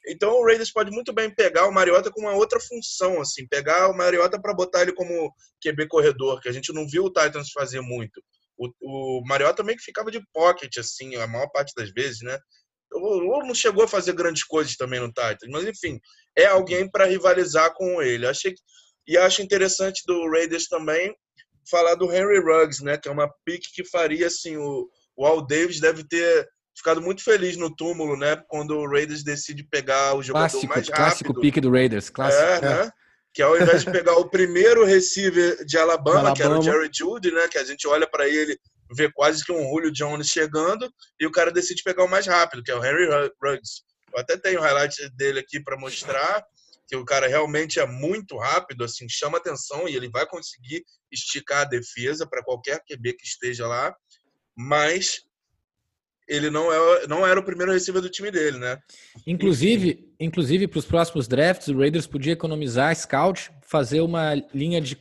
Então o Raiders pode muito bem pegar o Mariota com uma outra função, assim, pegar o Mariota para botar ele como QB corredor, que a gente não viu o Titans fazer muito. O, o Mariota também que ficava de pocket, assim, a maior parte das vezes, né? O não chegou a fazer grandes coisas também no Titans, mas enfim, é alguém para rivalizar com ele. Achei e acho interessante do Raiders também falar do Henry Ruggs, né? Que é uma pique que faria assim o, o Al Davis deve ter ficado muito feliz no túmulo, né? Quando o Raiders decide pegar o jogador clássico, mais rápido. Clássico pique do Raiders, clássico. É, né? É. Que ao invés de pegar o primeiro receiver de Alabama, Alabama, que era o Jerry Judy, né? Que a gente olha para ele vê quase que um Julio Jones chegando e o cara decide pegar o mais rápido, que é o Henry Ruggs. Eu até tenho o highlight dele aqui para mostrar que o cara realmente é muito rápido, assim, chama atenção e ele vai conseguir esticar a defesa para qualquer QB que esteja lá, mas ele não, é, não era o primeiro receiver do time dele, né? Inclusive, inclusive para os próximos drafts, o Raiders podia economizar scout, fazer uma linha de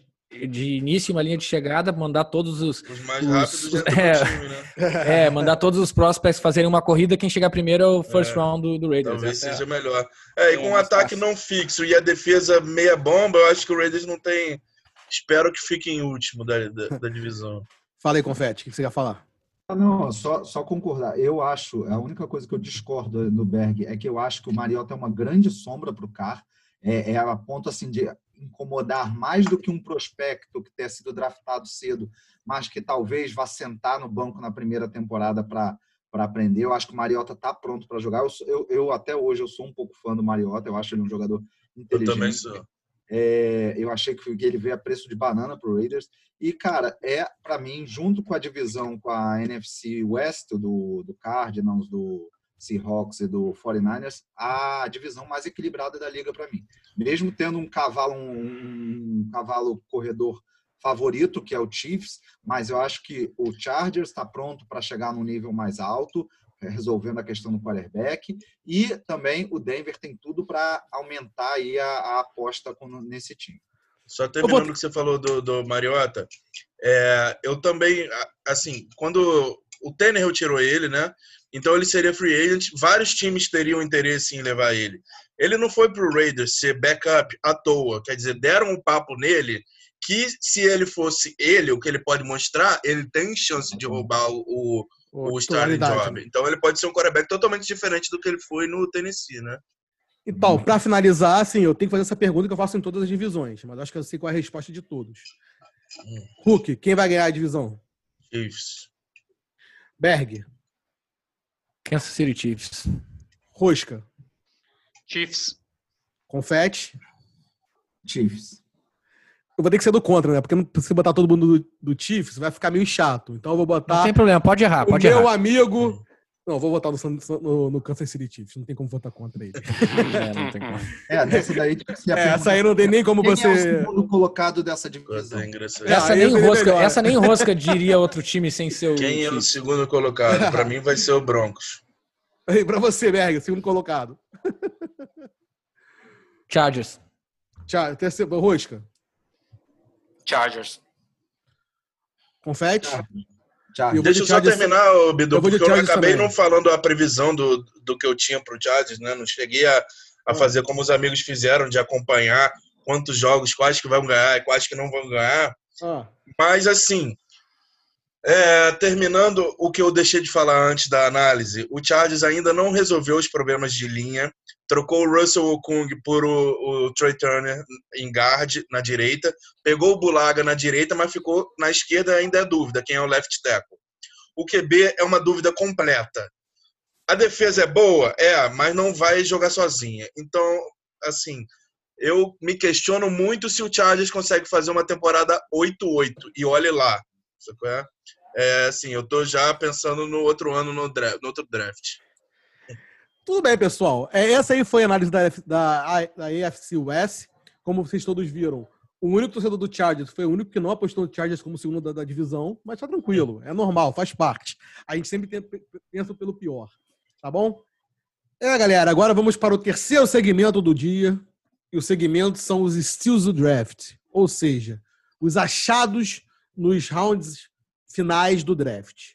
de início uma linha de chegada, mandar todos os. Os mais rápidos os, é, time, né? é, mandar todos os prospects fazerem uma corrida, quem chegar primeiro é o first é, round do, do Raiders. Talvez é. seja melhor. É, e com um ataque não fixo e a defesa meia bomba, eu acho que o Raiders não tem. Espero que fique em último da, da, da divisão. Fala aí, Confete, o que você quer falar? Ah, não, só, só concordar. Eu acho, a única coisa que eu discordo no Berg é que eu acho que o Mariota é uma grande sombra para o Carr. É, é a ponto assim de incomodar mais do que um prospecto que tenha sido draftado cedo, mas que talvez vá sentar no banco na primeira temporada para para aprender. Eu acho que o Mariota está pronto para jogar. Eu, eu, eu, até hoje eu sou um pouco fã do Mariota. Eu acho ele um jogador inteligente. Eu também sou. É, eu achei que ele veio a preço de banana para o Raiders. E, cara, é, para mim, junto com a divisão com a NFC West, do, do Cardinals, do, Seahawks e do 49ers, a divisão mais equilibrada da liga para mim. Mesmo tendo um cavalo, um, um, cavalo corredor favorito, que é o Chiefs, mas eu acho que o Chargers está pronto para chegar num nível mais alto, resolvendo a questão do quarterback, e também o Denver tem tudo para aumentar aí a, a aposta nesse time. Só terminando o que você falou do, do Mariota, é, eu também, assim, quando o Tannehill tirou ele, né? Então ele seria free agent, vários times teriam interesse em levar ele. Ele não foi pro Raiders ser backup à toa, quer dizer, deram um papo nele que se ele fosse ele, o que ele pode mostrar, ele tem chance de roubar o, o, o starting job. Então ele pode ser um quarterback totalmente diferente do que ele foi no Tennessee, né? Então, para finalizar, assim, eu tenho que fazer essa pergunta que eu faço em todas as divisões, mas acho que eu sei qual é a resposta de todos. Hum. Hulk, quem vai ganhar a divisão? Chiefs. Berg. Kansas City Chiefs. Rosca. Chiefs. Confete. Chiefs. Eu vou ter que ser do contra, né? Porque se botar todo mundo do, do Chiefs, vai ficar meio chato. Então eu vou botar. Não tem problema, pode errar, pode o errar. meu amigo não, vou votar no, no, no Kansas City Chiefs. Não tem como votar contra ele. é, não tem como. É, nessa daí a é, Essa aí não tem nem como Quem você. É o segundo colocado dessa divisão. Essa, ah, nem rosca, essa nem rosca diria outro time sem ser o. Quem é o segundo colocado? Para mim vai ser o Broncos. Para você, Berg, segundo colocado. Chargers. Char terceiro, rosca. Chargers. Confete? Chargers. Chargers. Deixa eu só terminar, Bidu, porque eu acabei também. não falando a previsão do, do que eu tinha para o Chargers, né? Não cheguei a, a ah. fazer como os amigos fizeram, de acompanhar quantos jogos, quais que vão ganhar e quais que não vão ganhar. Ah. Mas, assim, é, terminando o que eu deixei de falar antes da análise, o Chargers ainda não resolveu os problemas de linha, trocou o Russell Okung por o, o Trey Turner em guard na direita, pegou o Bulaga na direita, mas ficou na esquerda ainda é dúvida quem é o left tackle. O QB é uma dúvida completa. A defesa é boa? É, mas não vai jogar sozinha. Então, assim, eu me questiono muito se o Chargers consegue fazer uma temporada 8-8. E olhe lá. É? é, assim, eu tô já pensando no outro ano no, draft, no outro draft. Tudo bem, pessoal. É, essa aí foi a análise da, da, da AFC West. Como vocês todos viram, o único torcedor do Chargers foi o único que não apostou no Chargers como segundo da, da divisão, mas tá tranquilo, é normal, faz parte. A gente sempre pensa pelo pior, tá bom? É, galera, agora vamos para o terceiro segmento do dia. E o segmento são os steals do draft, ou seja, os achados nos rounds finais do draft.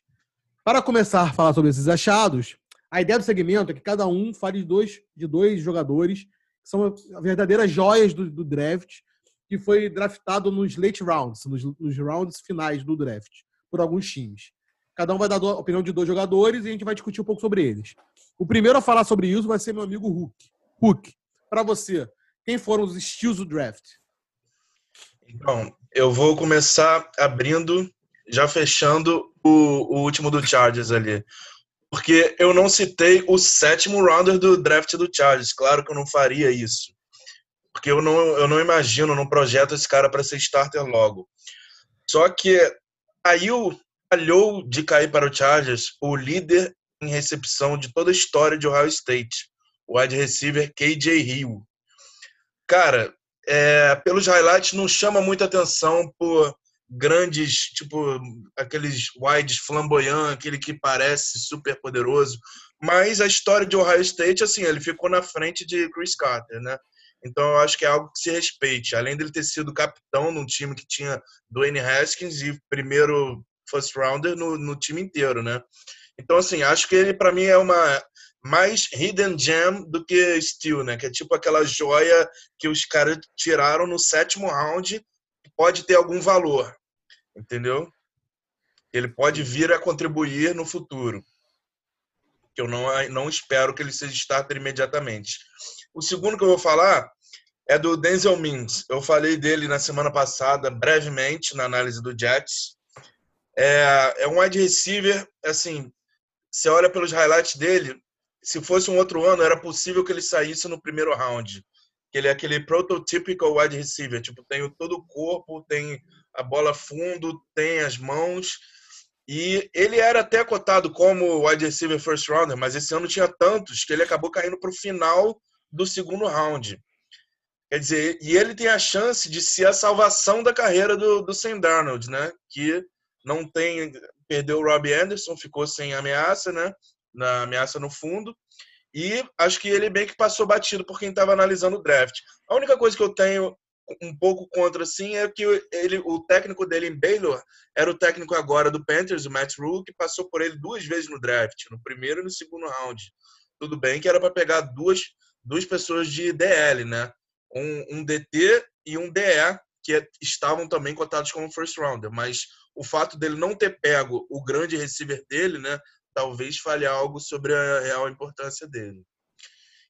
Para começar a falar sobre esses achados, a ideia do segmento é que cada um fale de dois, de dois jogadores que são verdadeiras joias do, do draft, que foi draftado nos late rounds, nos, nos, rounds finais do draft, por alguns times. Cada um vai dar a opinião de dois jogadores e a gente vai discutir um pouco sobre eles. O primeiro a falar sobre isso vai ser meu amigo Hulk. Hulk, para você, quem foram os estilos do draft? Então, eu vou começar abrindo, já fechando o, o último do Chargers ali porque eu não citei o sétimo rounder do draft do Chargers. Claro que eu não faria isso. Porque eu não, eu não imagino, não projeto esse cara para ser starter logo. Só que aí o calhou de cair para o Chargers o líder em recepção de toda a história de Ohio State, o wide receiver KJ Hill. Cara, é, pelos highlights não chama muita atenção por grandes, tipo, aqueles wides flamboyant, aquele que parece super poderoso. Mas a história de Ohio State, assim, ele ficou na frente de Chris Carter, né? Então eu acho que é algo que se respeite. Além dele ter sido capitão num time que tinha Dwayne Haskins e primeiro first rounder no, no time inteiro, né? Então, assim, acho que ele, para mim, é uma mais hidden gem do que steel, né? Que é tipo aquela joia que os caras tiraram no sétimo round pode ter algum valor entendeu? Ele pode vir a contribuir no futuro. Que eu não, não espero que ele seja starter imediatamente. O segundo que eu vou falar é do Denzel Mims. Eu falei dele na semana passada, brevemente, na análise do Jets. É, é um wide receiver, assim, você olha pelos highlights dele, se fosse um outro ano, era possível que ele saísse no primeiro round. Que ele é aquele prototypical wide receiver, tipo, tem todo o corpo, tem a bola fundo, tem as mãos. E ele era até cotado como wide receiver first rounder, mas esse ano tinha tantos que ele acabou caindo para o final do segundo round. Quer dizer, e ele tem a chance de ser a salvação da carreira do, do Sam Darnold, né? Que não tem. Perdeu o Robbie Anderson, ficou sem ameaça, né? Na ameaça no fundo. E acho que ele bem que passou batido por quem estava analisando o draft. A única coisa que eu tenho um pouco contra, assim, é que ele, o técnico dele em Baylor era o técnico agora do Panthers, o Matt Rule, que passou por ele duas vezes no draft, no primeiro e no segundo round. Tudo bem que era para pegar duas, duas pessoas de DL, né? Um, um DT e um DE, que estavam também cotados como first rounder, mas o fato dele não ter pego o grande receiver dele, né, talvez fale algo sobre a real importância dele.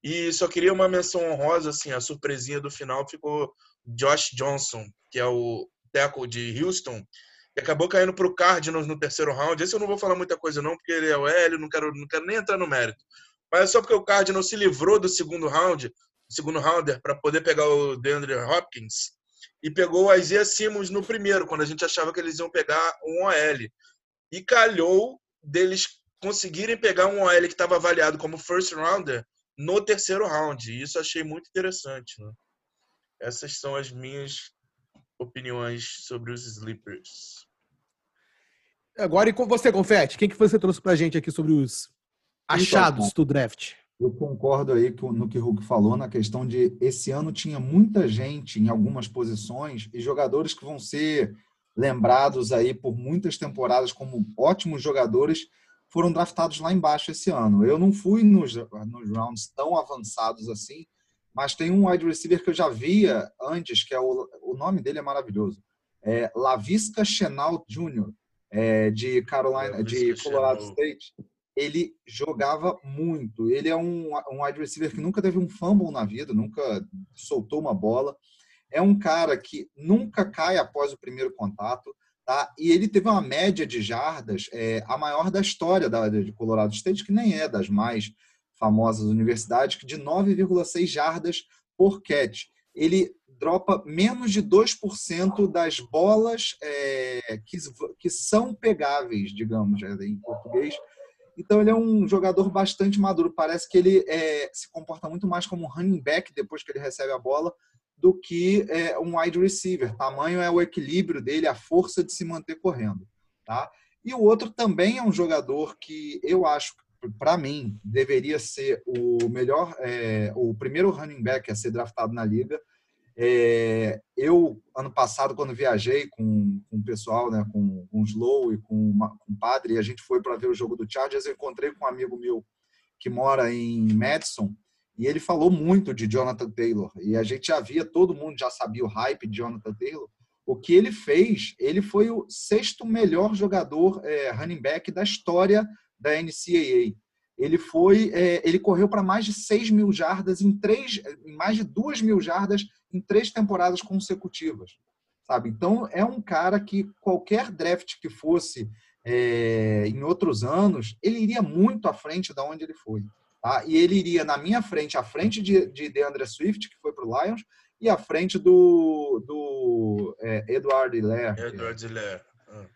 E só queria uma menção honrosa, assim, a surpresinha do final ficou Josh Johnson, que é o tackle de Houston, que acabou caindo para o Cardinals no terceiro round. Esse eu não vou falar muita coisa não, porque ele é o Hélio, não quero, não quero nem entrar no mérito. Mas é só porque o Cardinals se livrou do segundo round, segundo rounder, para poder pegar o DeAndre Hopkins, e pegou o Isaiah Simmons no primeiro, quando a gente achava que eles iam pegar um OL. E calhou deles conseguirem pegar um OL que estava avaliado como first rounder no terceiro round. E isso achei muito interessante. Né? Essas são as minhas opiniões sobre os sleepers. Agora, e com você, Confete? Quem que você trouxe pra gente aqui sobre os achados então, do draft? Eu concordo aí no que o Hulk falou, na questão de esse ano tinha muita gente em algumas posições e jogadores que vão ser lembrados aí por muitas temporadas como ótimos jogadores foram draftados lá embaixo esse ano. Eu não fui nos, nos rounds tão avançados assim, mas tem um wide receiver que eu já via antes, que é o, o nome dele é maravilhoso. É Lavisca Chenal Jr., é, de Carolina, de Colorado State. Ele jogava muito. Ele é um, um wide receiver que nunca teve um fumble na vida, nunca soltou uma bola. É um cara que nunca cai após o primeiro contato. Tá? E ele teve uma média de jardas, é, a maior da história da, de Colorado State, que nem é das mais famosas universidades, de 9,6 jardas por catch. Ele dropa menos de 2% das bolas é, que, que são pegáveis, digamos, é, em português. Então ele é um jogador bastante maduro. Parece que ele é, se comporta muito mais como um running back depois que ele recebe a bola do que é, um wide receiver. Tamanho é o equilíbrio dele, a força de se manter correndo. Tá? E o outro também é um jogador que eu acho para mim, deveria ser o melhor, é, o primeiro running back a ser draftado na liga. É, eu, ano passado, quando viajei com, com o pessoal, né, com, com o Slow e com, uma, com o Padre, a gente foi para ver o jogo do Chargers, eu encontrei com um amigo meu que mora em Madison, e ele falou muito de Jonathan Taylor. E a gente já via, todo mundo já sabia o hype de Jonathan Taylor. O que ele fez, ele foi o sexto melhor jogador é, running back da história da NCAA. Ele foi, é, ele correu para mais de 6 mil jardas em três, mais de 2 mil jardas em três temporadas consecutivas, sabe? Então é um cara que qualquer draft que fosse é, em outros anos, ele iria muito à frente da onde ele foi, tá? E ele iria na minha frente, à frente de, de DeAndre Swift, que foi para o Lions, e à frente do, do é, Edward Hilaire. Edward Hilaire.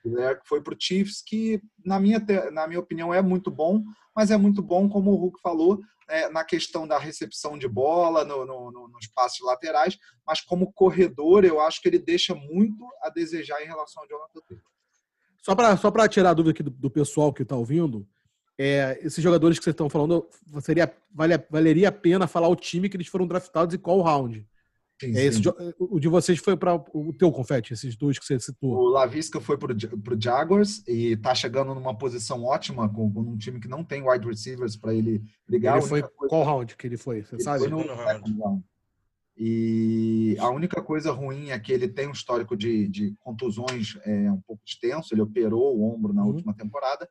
Né, que foi para o Chiefs, que na minha, na minha opinião é muito bom, mas é muito bom, como o Hulk falou, é, na questão da recepção de bola, no, no, no, nos passes laterais, mas como corredor, eu acho que ele deixa muito a desejar em relação ao Jonathan Taylor. Só para só tirar a dúvida aqui do, do pessoal que está ouvindo, é, esses jogadores que vocês estão falando, seria, vale, valeria a pena falar o time que eles foram draftados e qual round? Sim, é esse, o de vocês foi para o teu confete, esses dois que você citou. O Lavisca foi para o Jaguars e está chegando numa posição ótima com, com, um time que não tem wide receivers para ele ligar. Ele foi coisa... qual round que ele foi? Você ele sabe? Foi no round. E a única coisa ruim é que ele tem um histórico de, de contusões é, um pouco extenso. Ele operou o ombro na uhum. última temporada.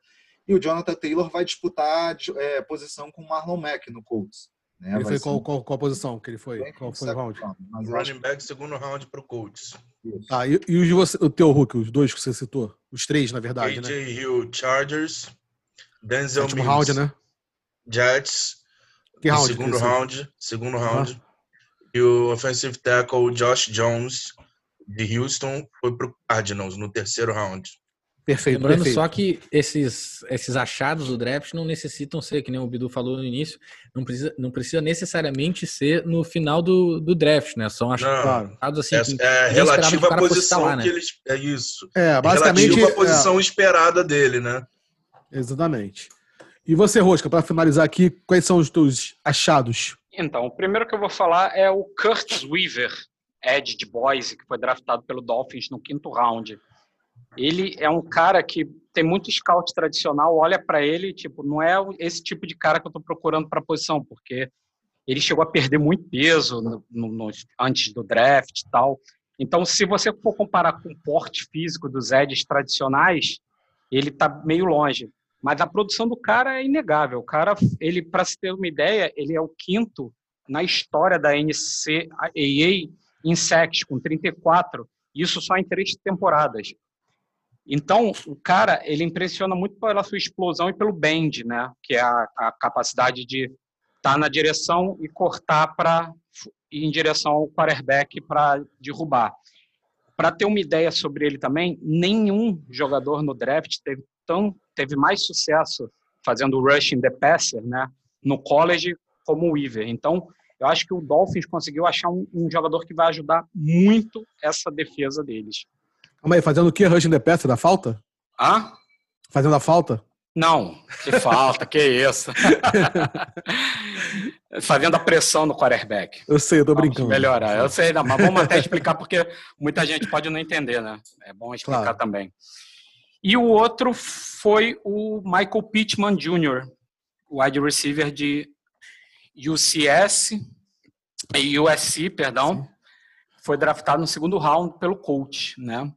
E o Jonathan Taylor vai disputar é, posição com o Marlon Mack no Colts. Né? Ele foi qual, qual, qual, posição que ele foi? Bem, qual foi o round? Mas running back, segundo round para o Colts. Ah, e, e você, o teu Hulk, os dois que você citou? Os três, na verdade, AJ né? Hill, Chargers, Denzel Mills, round, né? Jets, que round segundo round, segundo round. E o offensive tackle Josh Jones, de Houston, foi para o Cardinals no terceiro round. Perfeito. Lembrando perfeito. só que esses, esses achados do draft não necessitam ser, que nem o Bidu falou no início, não precisa, não precisa necessariamente ser no final do, do draft, né? São achados Não, assim. é, que é que relativa à posição lá, né? que eles. É isso. É, basicamente. Relativo à é, posição esperada dele, né? exatamente. E você, Rosca, para finalizar aqui, quais são os teus achados? Então, o primeiro que eu vou falar é o Curtis Weaver, Edge de Boise, que foi draftado pelo Dolphins no quinto round. Ele é um cara que tem muito scout tradicional, olha para ele, tipo, não é esse tipo de cara que eu estou procurando para a posição, porque ele chegou a perder muito peso no, no, antes do draft e tal. Então, se você for comparar com o porte físico dos edges tradicionais, ele está meio longe. Mas a produção do cara é inegável. O cara, ele, para se ter uma ideia, ele é o quinto na história da NCAA em sacks, com 34, isso só em três temporadas. Então, o cara, ele impressiona muito pela sua explosão e pelo bend, né? Que é a, a capacidade de estar tá na direção e cortar para em direção ao quarterback para derrubar. Para ter uma ideia sobre ele também, nenhum jogador no draft teve tão teve mais sucesso fazendo rushing the passer, né, no college como o Weaver. Então, eu acho que o Dolphins conseguiu achar um, um jogador que vai ajudar muito essa defesa deles. Calma aí, fazendo o que? Rushing the pass da falta? Ah? Fazendo a falta? Não, que falta, que isso. Fazendo a pressão no quarterback. Eu sei, eu tô Vamos brincando. melhorar. Eu sei, não, mas vamos até explicar porque muita gente pode não entender, né? É bom explicar Claro. também. E o outro foi o Michael Pittman Jr., wide receiver de UCS e USC, perdão. Foi draftado no segundo round pelo coach, né?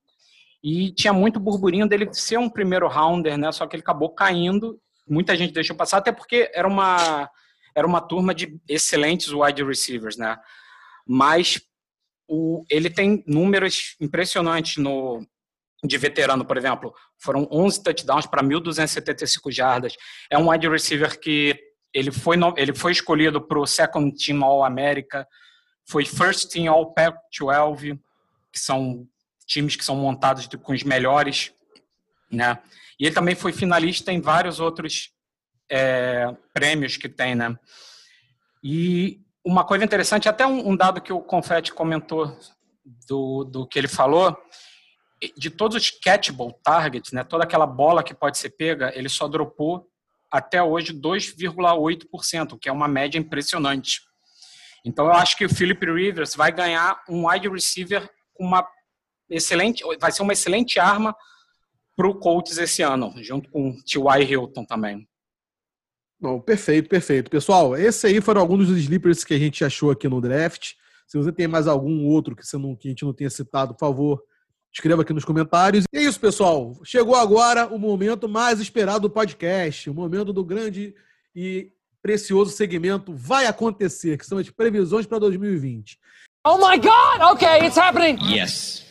E tinha muito burburinho dele ser um primeiro rounder, né? Só que ele acabou caindo. Muita gente deixou passar, até porque era uma, era uma turma de excelentes wide receivers, né? Mas o, ele tem números impressionantes no, de veterano, por exemplo. Foram 11 touchdowns para 1.275 jardas. É um wide receiver que ele foi, ele foi escolhido para o Second Team All-America, foi First Team All-Pac-12, que são times que são montados com os melhores, né? E ele também foi finalista em vários outros é, prêmios que tem, né? E uma coisa interessante, até um, dado que o Confetti comentou do, do que ele falou, de todos os catchable targets, né, toda aquela bola que pode ser pega, ele só dropou até hoje 2,8%, que é uma média impressionante. Então eu acho que o Philip Rivers vai ganhar um wide receiver com uma excelente, vai ser uma excelente arma para o Colts esse ano, junto com o T.Y. Hilton também. Não, perfeito, perfeito. Pessoal, esse aí foram alguns dos sleepers que a gente achou aqui no draft. Se você tem mais algum outro que, você não, que a gente não tenha citado, por favor, escreva aqui nos comentários. E é isso, pessoal. Chegou agora o momento mais esperado do podcast, o momento do grande e precioso segmento Vai Acontecer, que são as previsões para 2020. Oh my god! Okay, it's happening! Yes.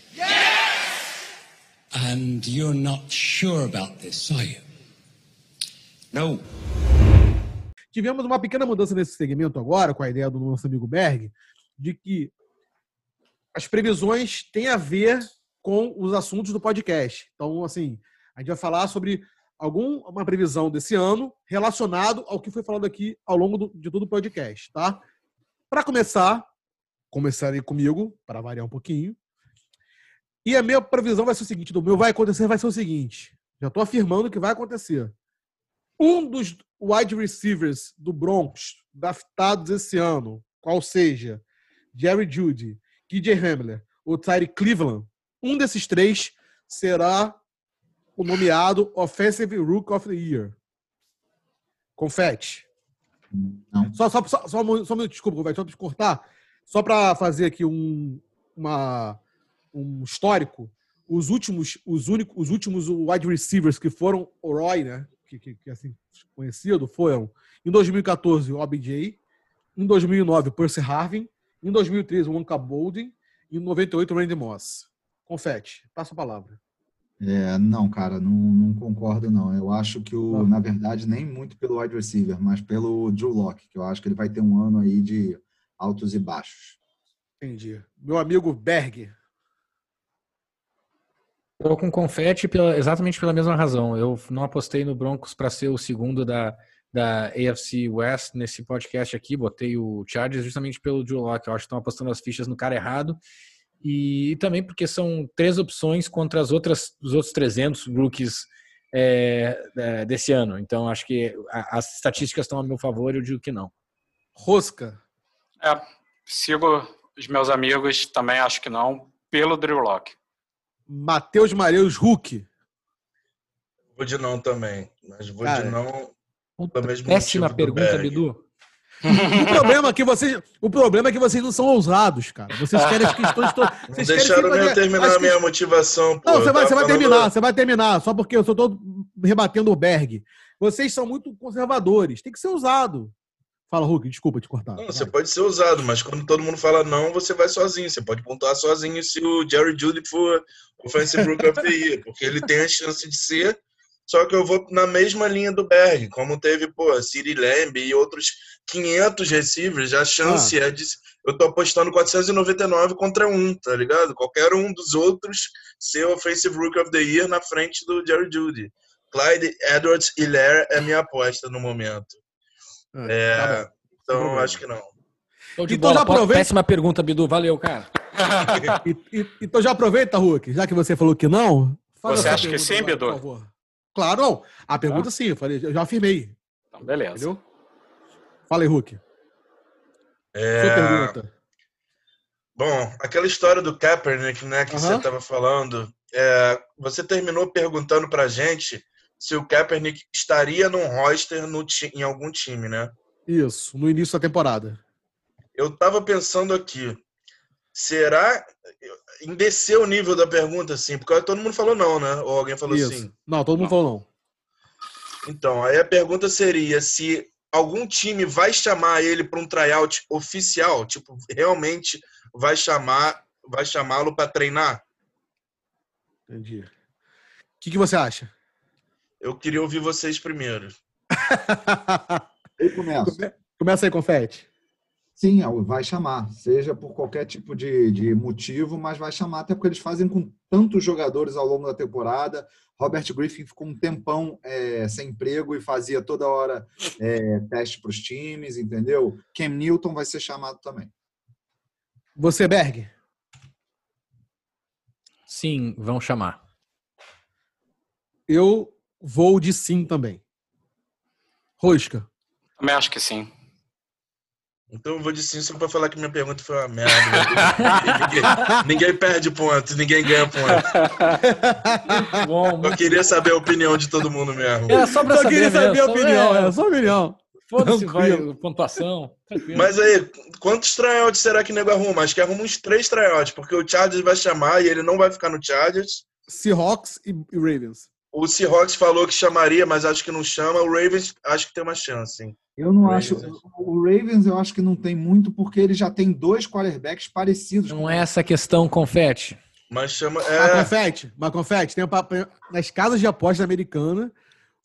And you're not sure about this, are you? No. Tivemos uma pequena mudança nesse segmento agora, com a ideia do nosso amigo Berg, de que as previsões têm a ver com os assuntos do podcast. Então, assim, a gente vai falar sobre alguma previsão desse ano relacionado ao que foi falado aqui ao longo do, de todo o podcast, tá? Para começar, começarei comigo, para variar um pouquinho. E a minha previsão vai ser o seguinte: do meu vai acontecer vai ser o seguinte. Já estou afirmando que vai acontecer. Um dos wide receivers do Broncos draftados esse ano, qual seja Jerry Judy, KJ Hamler ou Tyree Cleveland, um desses três será o nomeado Offensive Rook of the Year. Confete. Não. Só, só, só, só, um- só um minuto, desculpa, vai só te cortar. Só para fazer aqui um, uma, um histórico, os últimos, os únicos, os últimos wide receivers que foram o Roy, né? Que, que, que assim conhecido, foram em 2014 o OBJ, em 2009 o Percy Harvin, em 2013 o Wonka Bolden e em 98 o Randy Moss. Confete, passa a palavra. É, não, cara, não, não concordo, não. Eu acho que, o, Tá. na verdade, nem muito pelo wide receiver, mas pelo Drew Locke, que eu acho que ele vai ter um ano aí de altos e baixos. Entendi. Meu amigo Berg. Tô com confete pela- exatamente pela mesma razão. Eu não apostei no Broncos para ser o segundo da, da AFC West nesse podcast aqui. Botei o Chargers justamente pelo Drew Locke. Eu acho que estão apostando as fichas no cara errado. E, também porque são três opções contra as outras, os outros 300 rookies é, é, desse ano. Então acho que a- as estatísticas estão a meu favor e eu digo que não. Rosca. É, sigo os meus amigos, também acho que não, pelo Drew Locke. Matheus Mareus Hulk. Vou de não também. Mas vou Cara, de não. Puta, péssima do pergunta. Bidu. O problema é que vocês, o problema é que vocês não são ousados, cara. Vocês querem as questões todas. Não Vocês deixaram eu terminar a minha motivação. Pô. Não, você vai, você vai terminar, você vai terminar, só porque eu só tô rebatendo o Berg. Vocês são muito conservadores, tem que ser ousado. Fala, Hulk, desculpa te cortar. Não, você pode ser usado, mas quando todo mundo fala não, você vai sozinho. Você pode pontuar sozinho se o Jerry Judy for Offensive Rookie of the Year, porque ele tem a chance de ser. Só que eu vou na mesma linha do Berg, como teve, pô, City Lamb e outros 500 receivers, a chance Ah. é de. Eu tô apostando 499 contra um, tá ligado? Qualquer um dos outros ser Offensive Rookie of the Year na frente do Jerry Judy. Clyde Edwards Hilaire é minha aposta no momento. É, tá bom. então problema. acho que não. De Então bola. já aproveita- Péssima pergunta, Bidu. Valeu, cara. E- e- então já aproveita, Hulk, já que você falou que não. Você acha que sim, agora, Bidu? por favor. Claro, não. A pergunta sim, eu, falei, eu já afirmei. Então, beleza. Entendeu? Fala aí, Hulk. É, Sua pergunta. Bom, aquela história do Kaepernick, né, que você estava falando, é, você terminou perguntando pra gente se o Kaepernick estaria num roster no em algum time, né? Isso, no início da temporada. Eu tava pensando aqui, será em descer o nível da pergunta assim, porque todo mundo falou não, né? Ou alguém falou Isso. sim. Não, todo mundo falou não. Então, aí a pergunta seria se algum time vai chamar ele para um tryout oficial, tipo, realmente vai chamar, vai chamá-lo para treinar? Entendi. O que, que você acha? Eu queria ouvir vocês primeiro. Eu começo. Começa aí, Confete. Sim, vai chamar, seja por qualquer tipo de, de motivo, mas vai chamar, até porque eles fazem com tantos jogadores ao longo da temporada. Robert Griffin ficou um tempão é, sem emprego e fazia toda hora é, teste para os times, entendeu? Cam Newton vai ser chamado também. Você, Berg. Sim, vão chamar. Eu vou de sim também. Rosca. Também acho que sim. Então eu vou de sim só para falar que minha pergunta foi uma merda. ninguém, ninguém perde ponto, ninguém ganha ponto. Bom, Eu queria saber a opinião de todo mundo mesmo. Era só pra Só saber queria saber a opinião, é, é, só a opinião. Foda-se, vai, pontuação. Tranquilo. Mas aí, quantos tryouts será que o nego arruma? Acho que arruma uns três tryouts, porque o Chargers vai chamar e ele não vai ficar no Chargers. Seahawks e Ravens. O Seahawks falou que chamaria, mas acho que não chama. O Ravens acho que tem uma chance, hein? Eu não Ravens. acho. O Ravens eu acho que não tem muito, porque ele já tem dois quarterbacks parecidos. Não é essa questão, confete. Mas chama. Mas É, confete, mas confete, tem um papo- nas casas de aposta americana,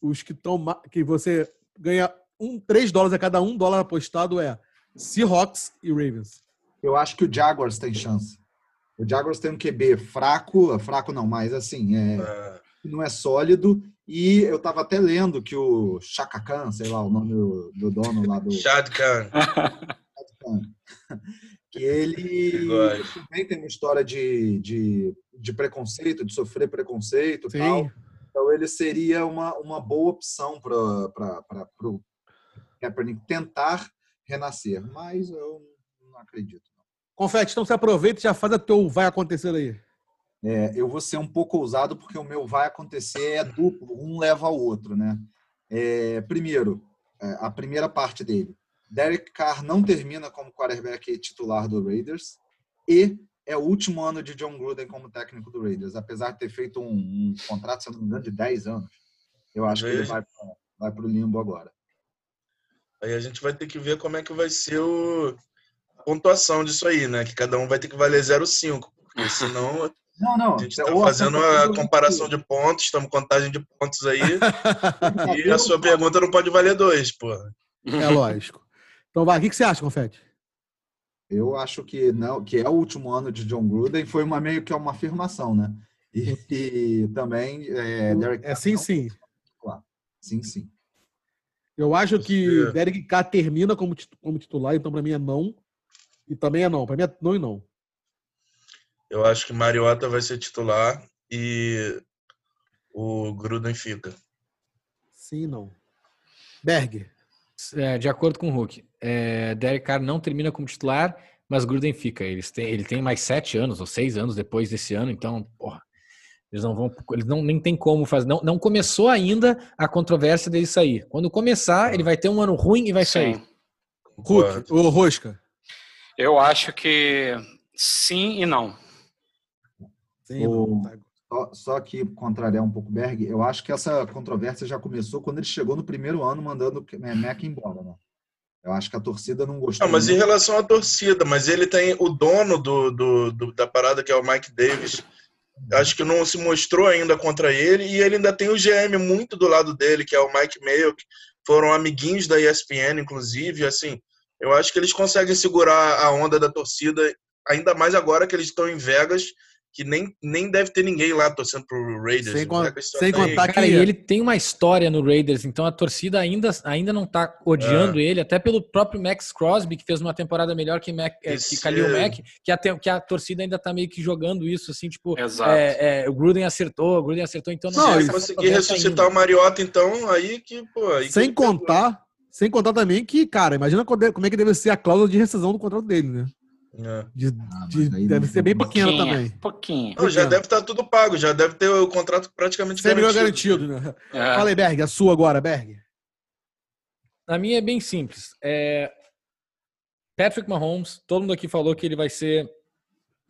os que estão que você ganha um, 3 dólares a cada um dólar apostado é Seahawks e Ravens. Eu acho que o Jaguars tem chance. O Jaguars tem um QB fraco, fraco não, mas assim, é, é, não é sólido. E eu tava até lendo que o Chaka Khan, sei lá o nome do, do dono lá do Shad Khan. que ele também tem uma história de, de, de preconceito, de sofrer preconceito e tal. Então ele seria uma, uma boa opção para o Kaepernick tentar renascer. Mas eu não acredito. Confete, então você aproveita e já faz o teu vai acontecer aí. É, eu vou ser um pouco ousado porque o meu vai acontecer é duplo, um leva ao outro, né? É, primeiro, é, a primeira parte dele. Derek Carr não termina como quarterback titular do Raiders e é o último ano de John Gruden como técnico do Raiders, apesar de ter feito um, um contrato, se não me engano, de 10 anos. Eu acho que ele Veja. vai para o limbo agora. Aí a gente vai ter que ver como é que vai ser o... a pontuação disso aí, né? Que cada um vai ter que valer 0,5. Porque senão Não, não. a gente está ou fazendo acerta a comparação de pontos, estamos contagem de pontos aí. E a sua pergunta não pode valer dois, pô. É lógico. Então vai, o que que você acha, Confete? Eu acho que não, que é o último ano de John Gruden, foi uma meio que uma afirmação, né? E, e também é, Derek É Carr sim, não- sim. Sim, sim. Eu acho que Derek Carr termina como, tit- como titular, então pra mim é não. E também é não. Pra mim é não e não. Eu acho que Mariota vai ser titular e o Gruden fica. Sim e não. Berg. É, de acordo com o Hulk, é, Derek Carr não termina como titular, mas Gruden fica. Eles têm, ele tem mais sete anos ou seis anos depois desse ano, então, porra, eles não vão, eles não nem tem como fazer. Não, não começou ainda a controvérsia dele sair. Quando começar, ele vai ter um ano ruim e vai sair. Sim. Concordo. Hulk. Ô, Rosca. Eu acho que sim e não. Sim, O- não. Tá. Só, só que contrariar um pouco o Berg, eu acho que essa controvérsia já começou quando ele chegou no primeiro ano mandando o Mac embora, né? Eu acho que a torcida não gostou. Não, mas em muito. relação à torcida, mas ele tem o dono do, do- do- da parada, que é o Mike Davis. Acho que não se mostrou ainda contra ele, e ele ainda tem o GM muito do lado dele, que é o Mike Mayo, que foram amiguinhos da ESPN, inclusive. Assim, eu acho que eles conseguem segurar a onda da torcida, ainda mais agora que eles estão em Vegas, que nem, nem deve ter ninguém lá torcendo pro Raiders. Sem O con- só sem contar Cara, que- e ele tem uma história no Raiders, então a torcida ainda, ainda não tá odiando ele, até pelo próprio Max Crosby, que fez uma temporada melhor que, Mac, é, que Esse- Khalil Mack, que a, que a torcida ainda tá meio que jogando isso, assim, tipo, Exato. é, é, o Gruden acertou, o Gruden acertou, então Não, Se e ele conseguir ressuscitar ainda. o Mariota, então, aí que, pô. Aí que Sem pegou. contar, sem contar também que, cara, imagina como é que deve ser a cláusula de rescisão do contrato dele, né? É. De- Ah, de- aí deve ser bem Pouquinho, também. Pouquinho. Não, já Pequeno. deve estar tudo pago, já deve ter o contrato praticamente 100 milhões garantido. garantido, né? É. Fala aí, Berg, a sua agora, Berg. A minha é bem simples. É... Patrick Mahomes, todo mundo aqui falou que ele vai ser.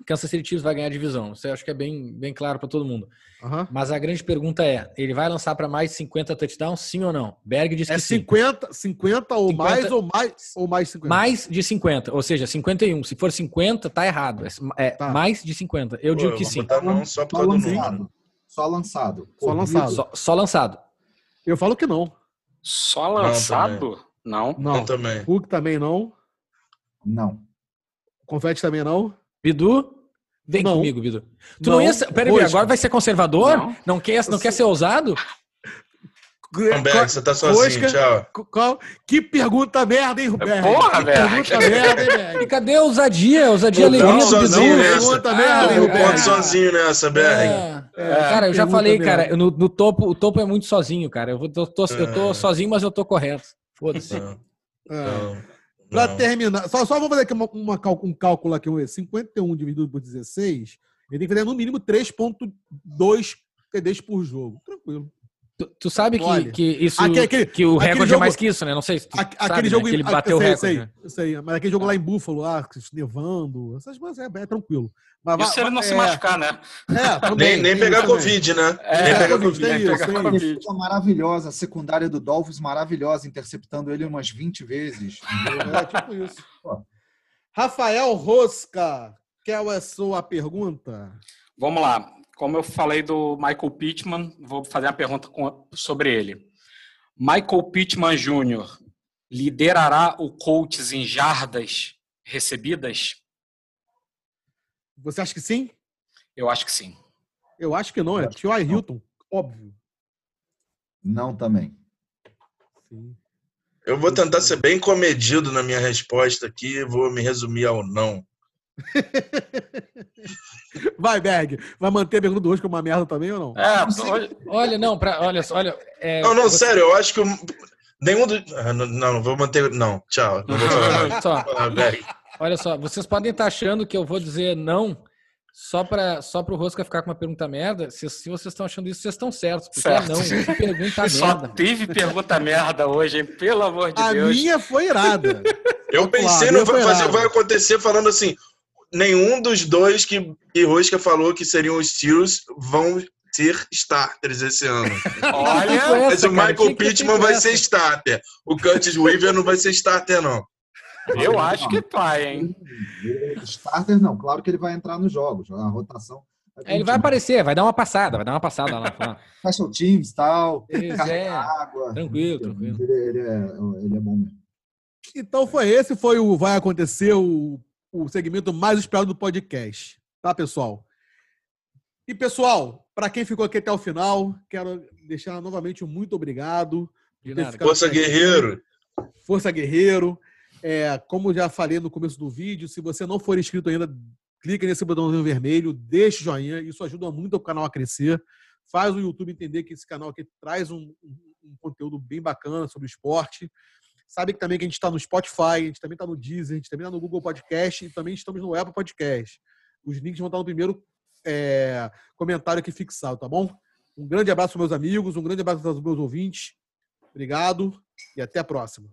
Kansas City Chiefs vai ganhar a divisão. Isso eu acho que é bem, bem claro para todo mundo. Aham. Mas a grande pergunta é: ele vai lançar para mais de 50 touchdowns, sim ou não? Berg disse É que sim. 50, 50 ou 50. mais ou mais ou mais 50? Mais de 50, ou seja, 51. Se for 50, tá errado. É, é Tá. mais de 50. Eu Pô, digo que vou sim. não só por Só causa do número. lançado. Só lançado. Só lançado. Só, só lançado. Eu falo que não. Só lançado? Não. Não. Eu também. Hulk também não. Não. Confete também não. Bidu, vem Não. comigo, Bidu. Tu não, ia ser. Peraí, agora vai ser conservador? Não. Não, quer, não quer ser ousado? Não, Berg, você tá sozinho, Rosca. tchau. Qu- Qual- Que pergunta merda, hein, Berg? Porra, que Berg. pergunta merda, hein, E Berg? cadê a ousadia? A ousadia Não, alegria do sozinho Bidu? Pergunta Ah, merda, hein, é. Ponto sozinho nessa, Berg. É. É, cara, eu já falei, mesmo. cara, no, no topo, o topo é muito sozinho, cara. Eu, tô, tô- eu tô É. sozinho, mas eu tô correto. Foda-se. Não, É. não, Não. terminar, só, só vou fazer aqui uma, uma um cálculo aqui, vamos ver, 51 dividido por 16, ele tem que fazer no mínimo 3.2 TDs por jogo. Tranquilo. Tu, tu sabe que, Olha, que isso aquele- aquele- que o recorde é jogo- mais que isso, né? Não sei se tu A- sabe, aquele né? jogo que ele bateu o sei, recorde. eu né? sei, sei, mas aquele jogo lá em Buffalo, lá, nevando, essas coisas é, é tranquilo. Mas, Isso se ele não é, se machucar, né? É, também, Nem, nem pegar também. Covid, né? É, nem É, pegar Covid, Covid. tem isso, pegar Covid. isso. Maravilhosa, a secundária do Dolphins maravilhosa, interceptando ele umas 20 vezes. É tipo isso. Rafael Rosca, qual é a sua pergunta? Vamos lá. Como eu falei do Michael Pittman, vou fazer uma pergunta com- sobre ele. Michael Pittman Jr. liderará o Colts em jardas recebidas? Você acha que sim? Eu acho que sim. Eu acho que não, é T.Y. Hilton, óbvio. Não também. Sim. Eu vou tentar ser bem comedido na minha resposta aqui e vou me resumir ao não. Vai, Berg. Vai manter a pergunta do hoje como uma merda também ou não? É, não Olha, não, pra, olha, só, olha. é, Não, não, você- sério, eu acho que nenhum dos. Ah, não, não, vou manter. Não, tchau. Não vou falar mais. Só, olha só, vocês podem estar achando que eu vou dizer não só para só o Rosca ficar com uma pergunta merda. Se, se vocês estão achando isso, vocês estão certos. Porque é Certo. não, que pergunta Só merda. teve pergunta merda hoje, hein? Pelo amor de a Deus. minha foi irada. Eu Claro, pensei no fui vai, fazer, vai acontecer falando assim: nenhum dos dois que, que Rosca falou que seriam os Steelers vão ser starters esse ano. Olha, Mas essa, o cara, Michael Pittman vai essa. ser starter. O Curtis Weaver não vai ser starter, não. eu acho que vai, hein? Starter não, claro que ele vai entrar nos jogos, a rotação. É, ele vai aparecer, vai dar uma passada, vai dar uma passada lá. Special teams tal, carga é. água. Tranquilo, tranquilo. Ele, ele é, ele é bom mesmo. Então foi esse, foi o vai acontecer o, o segmento mais esperado do podcast, tá, pessoal? E, pessoal, para quem ficou aqui até o final, quero deixar novamente um muito obrigado. Força. Guerreiro. Força Guerreiro. É, como já falei no começo do vídeo, se você não for inscrito ainda, clica nesse botãozinho vermelho, deixa o joinha, isso ajuda muito o canal a crescer. Faz o YouTube entender que esse canal aqui traz um, um- um conteúdo bem bacana sobre esporte. Sabe que também que a gente está no Spotify, a gente também está no Deezer, a gente também está no Google Podcast e também estamos no Apple Podcast. Os links vão estar no primeiro é, comentário aqui fixado, tá bom? Um grande abraço meus amigos, um grande abraço aos meus ouvintes. Obrigado e até a próxima.